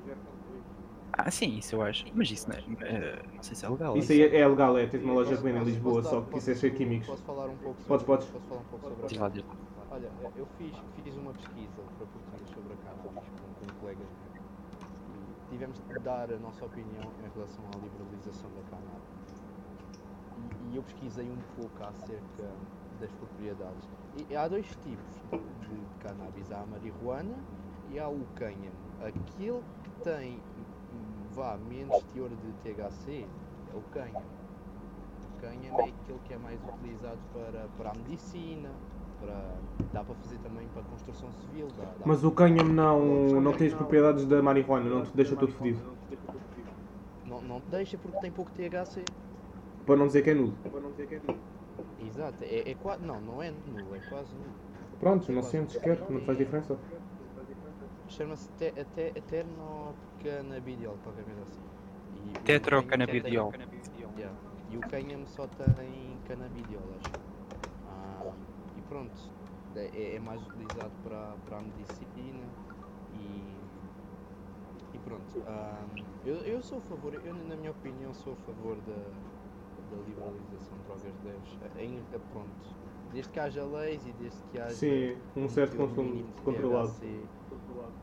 [SPEAKER 3] Ah, sim, isso eu acho. Mas isso não, é, não sei se é legal.
[SPEAKER 2] Isso aí é, é legal, é. Tens uma loja de em Lisboa, só que isso é cheio de químicos.
[SPEAKER 4] Posso falar um pouco sobre
[SPEAKER 2] Podes, podes.
[SPEAKER 4] Posso falar um pouco sobre a
[SPEAKER 3] Diz lá, diz lá.
[SPEAKER 4] Olha, eu fiz, fiz uma pesquisa para português sobre a cannabis com, com colegas meus e tivemos de dar a nossa opinião em relação à liberalização da cannabis. E, e eu pesquisei um pouco acerca das propriedades. E há dois tipos de, cannabis: há a marihuana e há o cânhamo. Aquele que tem, vá, menos teor de THC é o cânhamo. O cânhamo é aquele que é mais utilizado para, para a medicina, para, dá para fazer também para a construção civil. Dá, dá
[SPEAKER 2] Mas o cânhamo não, não tem as propriedades da marihuana, não te deixa todo fedido.
[SPEAKER 4] não, não te deixa porque tem pouco THC.
[SPEAKER 2] Para não dizer que é nulo.
[SPEAKER 4] Exato, é, é quase. Não, não é nulo, é quase nulo.
[SPEAKER 2] Pronto, não sentes sequer, não te faz diferença.
[SPEAKER 4] Chama-se te, te, eternocannabidiol, qualquer coisa assim. E o
[SPEAKER 3] Tetrocanabidiol.
[SPEAKER 4] tem- Yeah. E o cânhamo só tem canabidiol, acho. Ah, e pronto, é, é mais utilizado para, para a medicina e, e pronto, ahm, eu, eu sou a favor, eu na minha opinião sou a favor da, da liberalização de drogas leves. Em, eh, pronto, desde que haja leis e desde que haja
[SPEAKER 2] Sim, um certo consumo controlado.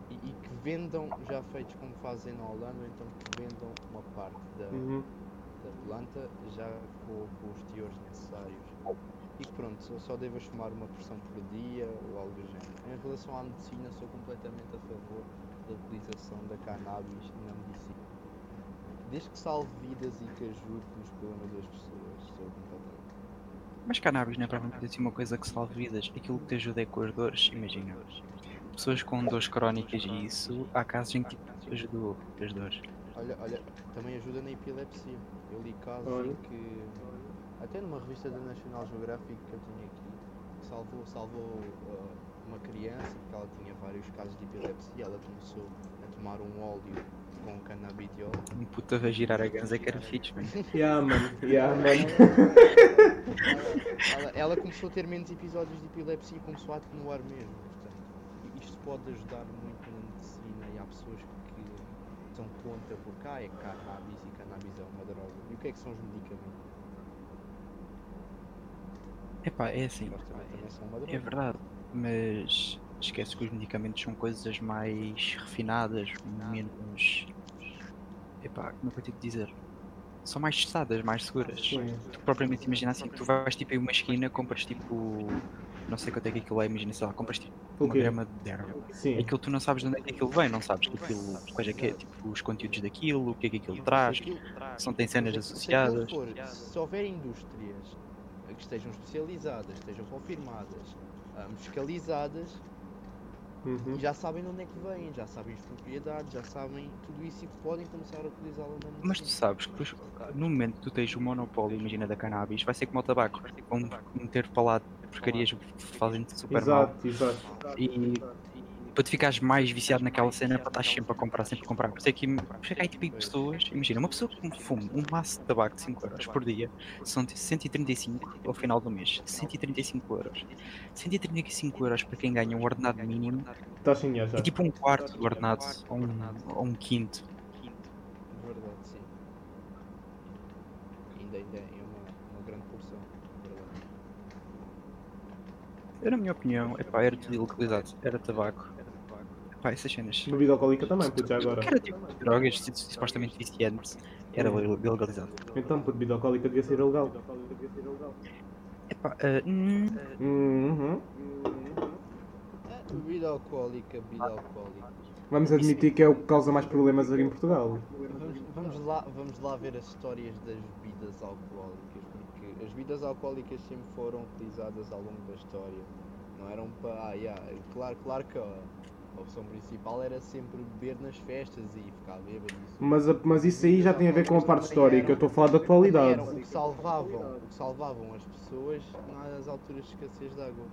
[SPEAKER 4] E, e que vendam já feitos como fazem na Holanda, então que vendam uma parte da,
[SPEAKER 2] Uhum.
[SPEAKER 4] da planta já com, com os teores necessários. E pronto, só, só devas fumar uma porção por dia ou algo do género. Em relação à medicina, sou completamente a favor da utilização da cannabis na medicina. Desde que salve vidas e que ajude nos problemas das pessoas, sou completamente.
[SPEAKER 3] Mas cannabis não é propriamente assim uma coisa que salve vidas. Aquilo que te ajuda é com as dores, imagina. Pessoas com dores crónicas e isso, há casos em que tipo, ajudou as dores.
[SPEAKER 4] Olha, olha, também ajuda na epilepsia. Eu li casos
[SPEAKER 2] Olha.
[SPEAKER 4] em que, até numa revista da National Geographic que eu tinha aqui, salvou, salvou ah, uma criança porque ela tinha vários casos de epilepsia. Ela começou tomar um óleo com cannabidiol.
[SPEAKER 3] Um puta vai girar a ganza que era fixe, mano.
[SPEAKER 2] Yeah, mano. Yeah, mano.
[SPEAKER 4] Ela, ela começou a ter menos episódios de epilepsia e começou a atenuar mesmo. Portanto, isto pode ajudar muito na medicina e há pessoas que são contra porque ah, é cannabis e cannabis é uma droga. E o que é que são os medicamentos?
[SPEAKER 3] Epá, é assim.
[SPEAKER 4] Supostamente também.
[SPEAKER 3] É verdade, mas esquece que os medicamentos são coisas mais refinadas, menos. Epá, como é que eu tenho que dizer? São mais testadas, mais seguras.
[SPEAKER 2] Sim.
[SPEAKER 3] Tu propriamente imagina assim, tu vais tipo em uma esquina, compras tipo. Não sei quanto é que aquilo é, imagina, sei lá, compras tipo
[SPEAKER 2] O
[SPEAKER 3] uma
[SPEAKER 2] quê?
[SPEAKER 3] grama de erva.
[SPEAKER 2] Sim.
[SPEAKER 3] Aquilo tu não sabes de onde é que aquilo vem, não sabes que aquilo, quais é que é, tipo, os conteúdos daquilo, o que é que aquilo traz,
[SPEAKER 4] Se aquilo-
[SPEAKER 3] se não tem cenas associadas.
[SPEAKER 4] for- se houver indústrias que estejam especializadas, estejam confirmadas, ah, fiscalizadas,
[SPEAKER 2] Uhum.
[SPEAKER 4] já sabem de onde é que vêm, já sabem as propriedades, já sabem tudo isso e podem começar a utilizá-la na medicina.
[SPEAKER 3] Mas tu sabes que depois, no momento que tu tens o monopólio, imagina, da cannabis, vai ser como o tabaco. Vão meter para lá porcarias que fazem-te super mal.
[SPEAKER 2] Exato, exato.
[SPEAKER 3] E para te ficares mais viciado naquela cena, para estar sempre a comprar, sempre a comprar. Por isso é que, por isso é que há tipo pessoas, imagina, uma pessoa que fuma um maço de tabaco de 5 euros por dia, são de 135 ao final do mês. 135 euros. 135 euros para quem ganha um ordenado mínimo
[SPEAKER 2] dinheiro já.
[SPEAKER 3] é tipo um quarto do ordenado ou um, ou um quinto.
[SPEAKER 4] Verdade, sim. Ainda, ainda é uma, uma grande porção. Verdade.
[SPEAKER 3] Eu, na minha opinião, epá, era tudo ilegalizado. Era tabaco. Epá, essas cenas.
[SPEAKER 2] Bebida alcoólica também, puto, já agora.
[SPEAKER 3] Que era tipo drogas su- supostamente viciantes. Era
[SPEAKER 2] Hum.
[SPEAKER 3] il- ilegalizado.
[SPEAKER 2] Então, puto, bebida alcoólica devia ser ilegal.
[SPEAKER 3] Epá, ah, hum,
[SPEAKER 2] Uhum.
[SPEAKER 4] Bebida alcoólica, bebida alcoólica.
[SPEAKER 2] Vamos admitir que é o que causa mais problemas aqui em Portugal.
[SPEAKER 4] Vamos, vamos lá, vamos lá ver as histórias das bebidas alcoólicas, porque as bebidas alcoólicas sempre foram utilizadas ao longo da história. Não eram para. Ah, yeah, claro, claro que a, opção principal era sempre beber nas festas e ficar bêbado. Isso.
[SPEAKER 2] Mas, mas isso aí já tem a ver com a parte histórica. Eu estou a falar da atualidade.
[SPEAKER 4] o que salvavam, o que salvavam as pessoas nas alturas de escassez de água.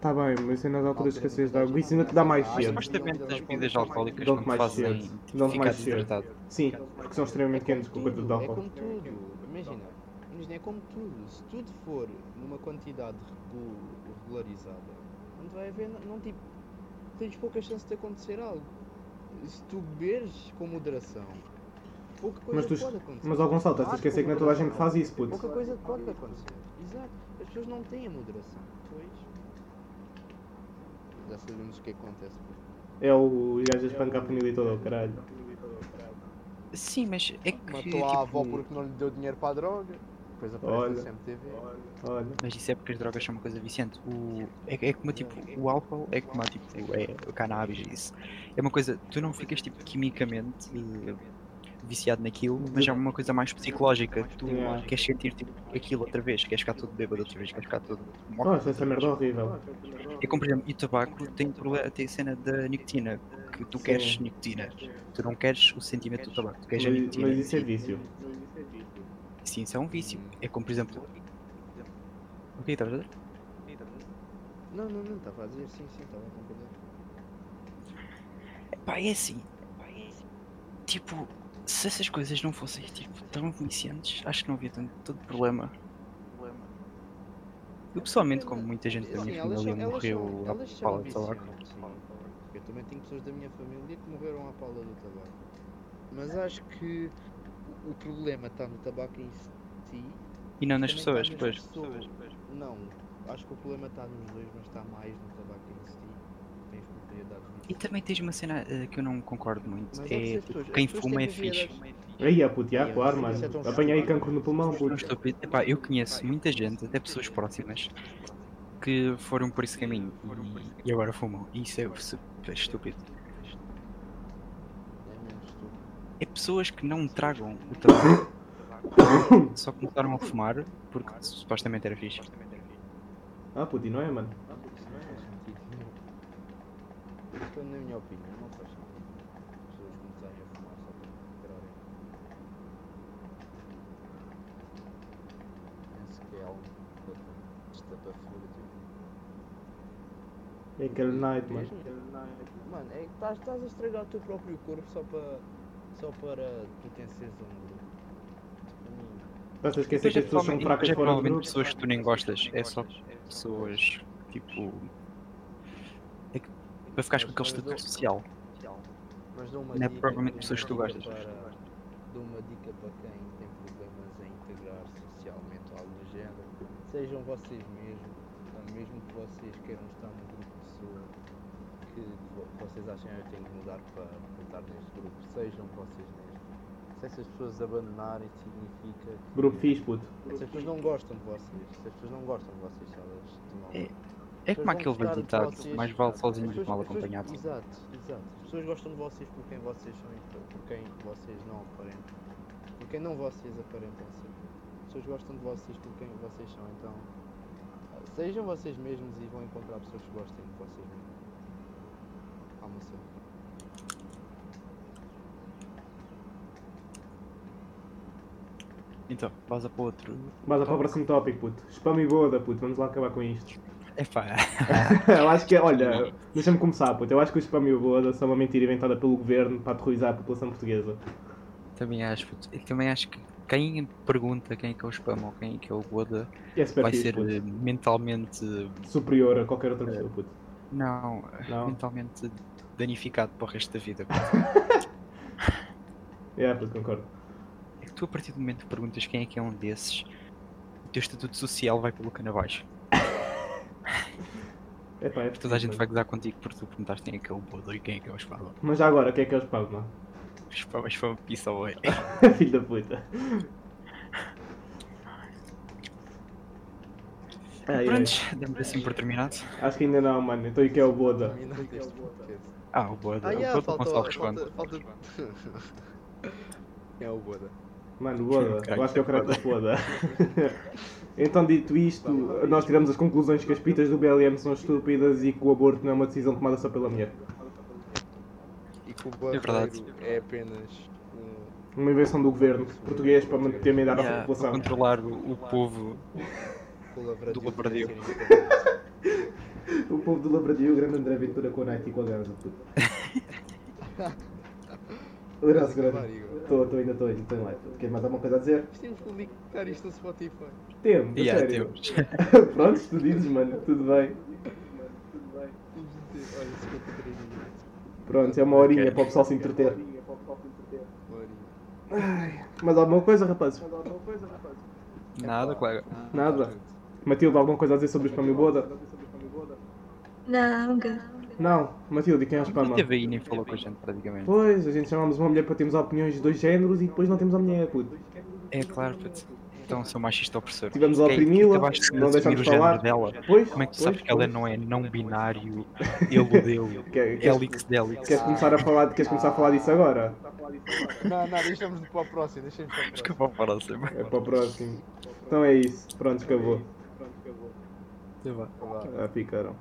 [SPEAKER 2] Tá bem, mas isso é nas alturas de escassez de água. Isso ainda te dá mais cedo.
[SPEAKER 3] supostamente as bebidas alcoólicas não te
[SPEAKER 2] mais
[SPEAKER 3] fazem ficar
[SPEAKER 2] mais cedo.
[SPEAKER 3] desidratado.
[SPEAKER 2] Sim, porque são extremamente quentes com o coisa do
[SPEAKER 4] É
[SPEAKER 2] álcool.
[SPEAKER 4] como tudo, imagina, imagina, é como tudo. Se tudo for numa quantidade regu- regularizada, não vai haver, não tipo, tens pouca chance de acontecer algo. Se tu beberes com moderação, pouca coisa
[SPEAKER 2] Mas, tu,
[SPEAKER 4] pode acontecer.
[SPEAKER 2] mas ao Gonçalo, estás a esquecer que não é toda a gente faz isso, puto.
[SPEAKER 4] Pouca coisa pode acontecer. Exato. As pessoas não têm a moderação. Pois. Já sabemos o que acontece.
[SPEAKER 2] É o gajo a espancar a família toda, o caralho.
[SPEAKER 3] Sim, mas é que.
[SPEAKER 4] Matou a avó
[SPEAKER 3] tipo,
[SPEAKER 4] porque não lhe deu dinheiro para a droga. Depois aparece
[SPEAKER 2] Olha.
[SPEAKER 4] na CMTV.
[SPEAKER 2] Olha.
[SPEAKER 3] Mas isso é porque as drogas são uma coisa viciante. O, é, é como tipo, o álcool é como tipo, é o cannabis isso. É uma coisa, tu não ficas tipo quimicamente eh, viciado naquilo, mas é uma coisa mais psicológica. Tu
[SPEAKER 2] Yeah.
[SPEAKER 3] queres sentir tipo, aquilo outra vez, queres ficar todo bêbado outra vez, queres ficar todo
[SPEAKER 2] Nossa,
[SPEAKER 3] morto.
[SPEAKER 2] essa merda é horrível.
[SPEAKER 3] É como por exemplo, e o tabaco tem, problema, tem a cena da nicotina, que tu queres
[SPEAKER 2] Sim.
[SPEAKER 3] nicotina. Tu não queres o sentimento do tabaco, tu queres a
[SPEAKER 2] Mas,
[SPEAKER 3] nicotina.
[SPEAKER 2] mas isso é
[SPEAKER 3] Sim.
[SPEAKER 2] vício.
[SPEAKER 3] Sim, isso é um vício. É como por exemplo. O que estavas a dizer?
[SPEAKER 4] Não, não, não, estava a dizer sim, sim, estava a concordar.
[SPEAKER 3] Pá, é assim. Tipo, se essas coisas não fossem tipo, tão viciantes, acho que não havia tanto, tanto problema. Eu pessoalmente, como muita gente da minha família
[SPEAKER 4] elas
[SPEAKER 3] morreu à fala de tabaco.
[SPEAKER 4] Eu também tenho pessoas da minha família que morreram à pala do tabaco. Mas acho que o- problema está no tabaco em si.
[SPEAKER 3] E não nas pessoas,
[SPEAKER 4] está
[SPEAKER 3] pois.
[SPEAKER 4] pessoas. Não, acho que o problema está nos dois, mas está mais no tabaco em si. Tens propriedades
[SPEAKER 3] E também tens uma cena eh, que eu não concordo muito.
[SPEAKER 4] Mas é
[SPEAKER 3] É tipo,
[SPEAKER 4] pessoas-
[SPEAKER 3] quem fuma é fixe.
[SPEAKER 4] propriedades-
[SPEAKER 2] Aí, ah, puto, já, claro,
[SPEAKER 4] é tão
[SPEAKER 2] Apanhei cancro no pulmão,
[SPEAKER 3] Não
[SPEAKER 2] puto.
[SPEAKER 3] Epá, eu conheço muita gente, até pessoas próximas, que foram por esse caminho e, e agora fumam. E isso é super estúpido.
[SPEAKER 4] É mesmo estúpido.
[SPEAKER 3] É pessoas que não tragam o tabaco, só começaram a fumar porque supostamente era fixe.
[SPEAKER 2] Ah, puto, e não é, mano?
[SPEAKER 4] Isso não faz sentido nenhum. Isto, na minha opinião, não faz sentido. As pessoas começarem a fumar só para recuperarem. Penso que é algo estapafúrdio.
[SPEAKER 2] É aquele night, mano.
[SPEAKER 4] Mano, é que estás, estás a estragar o teu próprio corpo só para, só para pertenceres a um grupo.
[SPEAKER 2] Estás a esquecer que
[SPEAKER 3] é
[SPEAKER 2] as pessoas são
[SPEAKER 3] provavelmente-
[SPEAKER 2] fracas
[SPEAKER 3] é
[SPEAKER 2] fora do
[SPEAKER 3] provavelmente
[SPEAKER 2] grupo?
[SPEAKER 3] pessoas que tu nem gostas, é só pessoas tipo. É que, para ficares com aquele estatuto social.
[SPEAKER 4] Mas dou uma
[SPEAKER 3] Não é
[SPEAKER 4] dou
[SPEAKER 3] pessoas
[SPEAKER 4] uma
[SPEAKER 3] que tu
[SPEAKER 4] dica
[SPEAKER 3] gostas.
[SPEAKER 4] Para, dou uma dica para quem tem problemas em integrar socialmente ou algo do género. Sejam vocês mesmos, mesmo que vocês queiram estar num grupo de pessoas que vo- vocês achem que eu tenho que mudar para, para estar neste grupo, sejam vocês mesmos. Se essas pessoas abandonarem significa que
[SPEAKER 2] Grupo fixe, puto.
[SPEAKER 4] se as pessoas não gostam de vocês, se as pessoas não gostam de vocês, elas tomam
[SPEAKER 3] É, É como aquele velho ditado: mais vale sozinho do que mal acompanhado.
[SPEAKER 4] Exato, exato. As pessoas gostam de vocês por quem vocês são e por- por quem vocês não aparentam. Por quem não vocês aparentam ser. As pessoas gostam de vocês por quem vocês são, então sejam vocês mesmos e vão encontrar pessoas que gostem de vocês mesmos.
[SPEAKER 3] Então, vaza para outro.
[SPEAKER 2] Basta para o próximo tópico, puto. Spam e boda, puto. Vamos lá acabar com isto.
[SPEAKER 3] Epá,
[SPEAKER 2] eu acho que é, olha, deixa-me começar, puto. Eu acho que o spam e o boda são uma mentira inventada pelo governo para aterrorizar a população portuguesa.
[SPEAKER 3] também acho, puto, eu também acho que quem pergunta quem é que é o spam ou quem é que é o Goda
[SPEAKER 2] E é
[SPEAKER 3] vai ser
[SPEAKER 2] puto.
[SPEAKER 3] eh, mentalmente.
[SPEAKER 2] superior a qualquer outra pessoa, puto.
[SPEAKER 3] Não,
[SPEAKER 2] Não?
[SPEAKER 3] mentalmente danificado para o resto da vida.
[SPEAKER 2] É, puto, concordo.
[SPEAKER 3] É que tu, a partir do momento que perguntas quem é que é um desses, o teu estatuto social vai pelo cano abaixo.
[SPEAKER 2] É pá, é
[SPEAKER 3] Toda a gente vai gozar contigo porque tu perguntaste quem é que é o Bodo e quem é que é o spam.
[SPEAKER 2] Mas agora, o que é que é o spam, não?
[SPEAKER 3] O away.
[SPEAKER 2] Filho da puta. Ai.
[SPEAKER 3] Prontos, damos assim por terminado.
[SPEAKER 2] Acho que ainda não, mano. Então e que é o boda?
[SPEAKER 3] Ah, o Boda.
[SPEAKER 4] Ah,
[SPEAKER 3] o
[SPEAKER 4] yeah,
[SPEAKER 3] Boda
[SPEAKER 4] falta, falta, falta... É o Boda.
[SPEAKER 2] Mano, boda. Eu acho que é o caralho da foda. então, dito isto, nós tiramos as conclusões que as pitas do BLM são estúpidas e que o aborto não é uma decisão tomada só pela mulher.
[SPEAKER 4] E que o
[SPEAKER 3] É verdade.
[SPEAKER 4] barreiro é apenas um...
[SPEAKER 2] Uma invenção do governo português para manter a idade à
[SPEAKER 3] Yeah, para
[SPEAKER 2] população.
[SPEAKER 3] controlar o, o povo. Do Lavradio.
[SPEAKER 4] para serem independentes.
[SPEAKER 2] O povo do Lavradio, o grande André Ventura com a Night e com a Ganza. puto.
[SPEAKER 4] Acabar, Igor.
[SPEAKER 2] Estou, estou, ainda estou, ainda estou em live. Queres mais alguma coisa a dizer?
[SPEAKER 4] Temos que publicar isto no Spotify.
[SPEAKER 2] Temos,
[SPEAKER 3] Yeah,
[SPEAKER 2] sério.
[SPEAKER 3] temos.
[SPEAKER 2] Pronto, tu dizes, mano, tudo bem.
[SPEAKER 4] Temos de dizer, olha, 53 minutos.
[SPEAKER 2] Pronto, é uma horinha
[SPEAKER 3] Ok.
[SPEAKER 2] para o pessoal se entreter.
[SPEAKER 4] Maria.
[SPEAKER 2] Ai, mais alguma coisa, rapazes?
[SPEAKER 3] Nada, colega.
[SPEAKER 2] Nada. Matilde, alguma coisa a dizer sobre o spam e o boda?
[SPEAKER 6] Não, nunca.
[SPEAKER 2] Não, Matilde, e quem é o spam?
[SPEAKER 3] A
[SPEAKER 2] mano?
[SPEAKER 3] TV aí nem falou com a gente praticamente.
[SPEAKER 2] Pois, a gente chamamos uma mulher para termos opiniões de dois géneros e depois não temos a mulher, puto.
[SPEAKER 3] É claro, puto. Então sou machista opressor.
[SPEAKER 2] Tivemos a oprimi-la, não deixamos falar.
[SPEAKER 3] dela.
[SPEAKER 2] Pois,
[SPEAKER 3] Como é que tu
[SPEAKER 2] pois,
[SPEAKER 3] sabes que ela
[SPEAKER 2] pois.
[SPEAKER 3] não é não binário, ele o dele,
[SPEAKER 2] Quer- Queres,
[SPEAKER 3] Helix Delix?
[SPEAKER 2] queres começar a falar, queres começar a falar disso agora?
[SPEAKER 4] Não, não, deixamos para o próximo, deixamos para o próximo.
[SPEAKER 2] É para o próximo. Então é isso. Pronto, acabou. Ah, ficaram.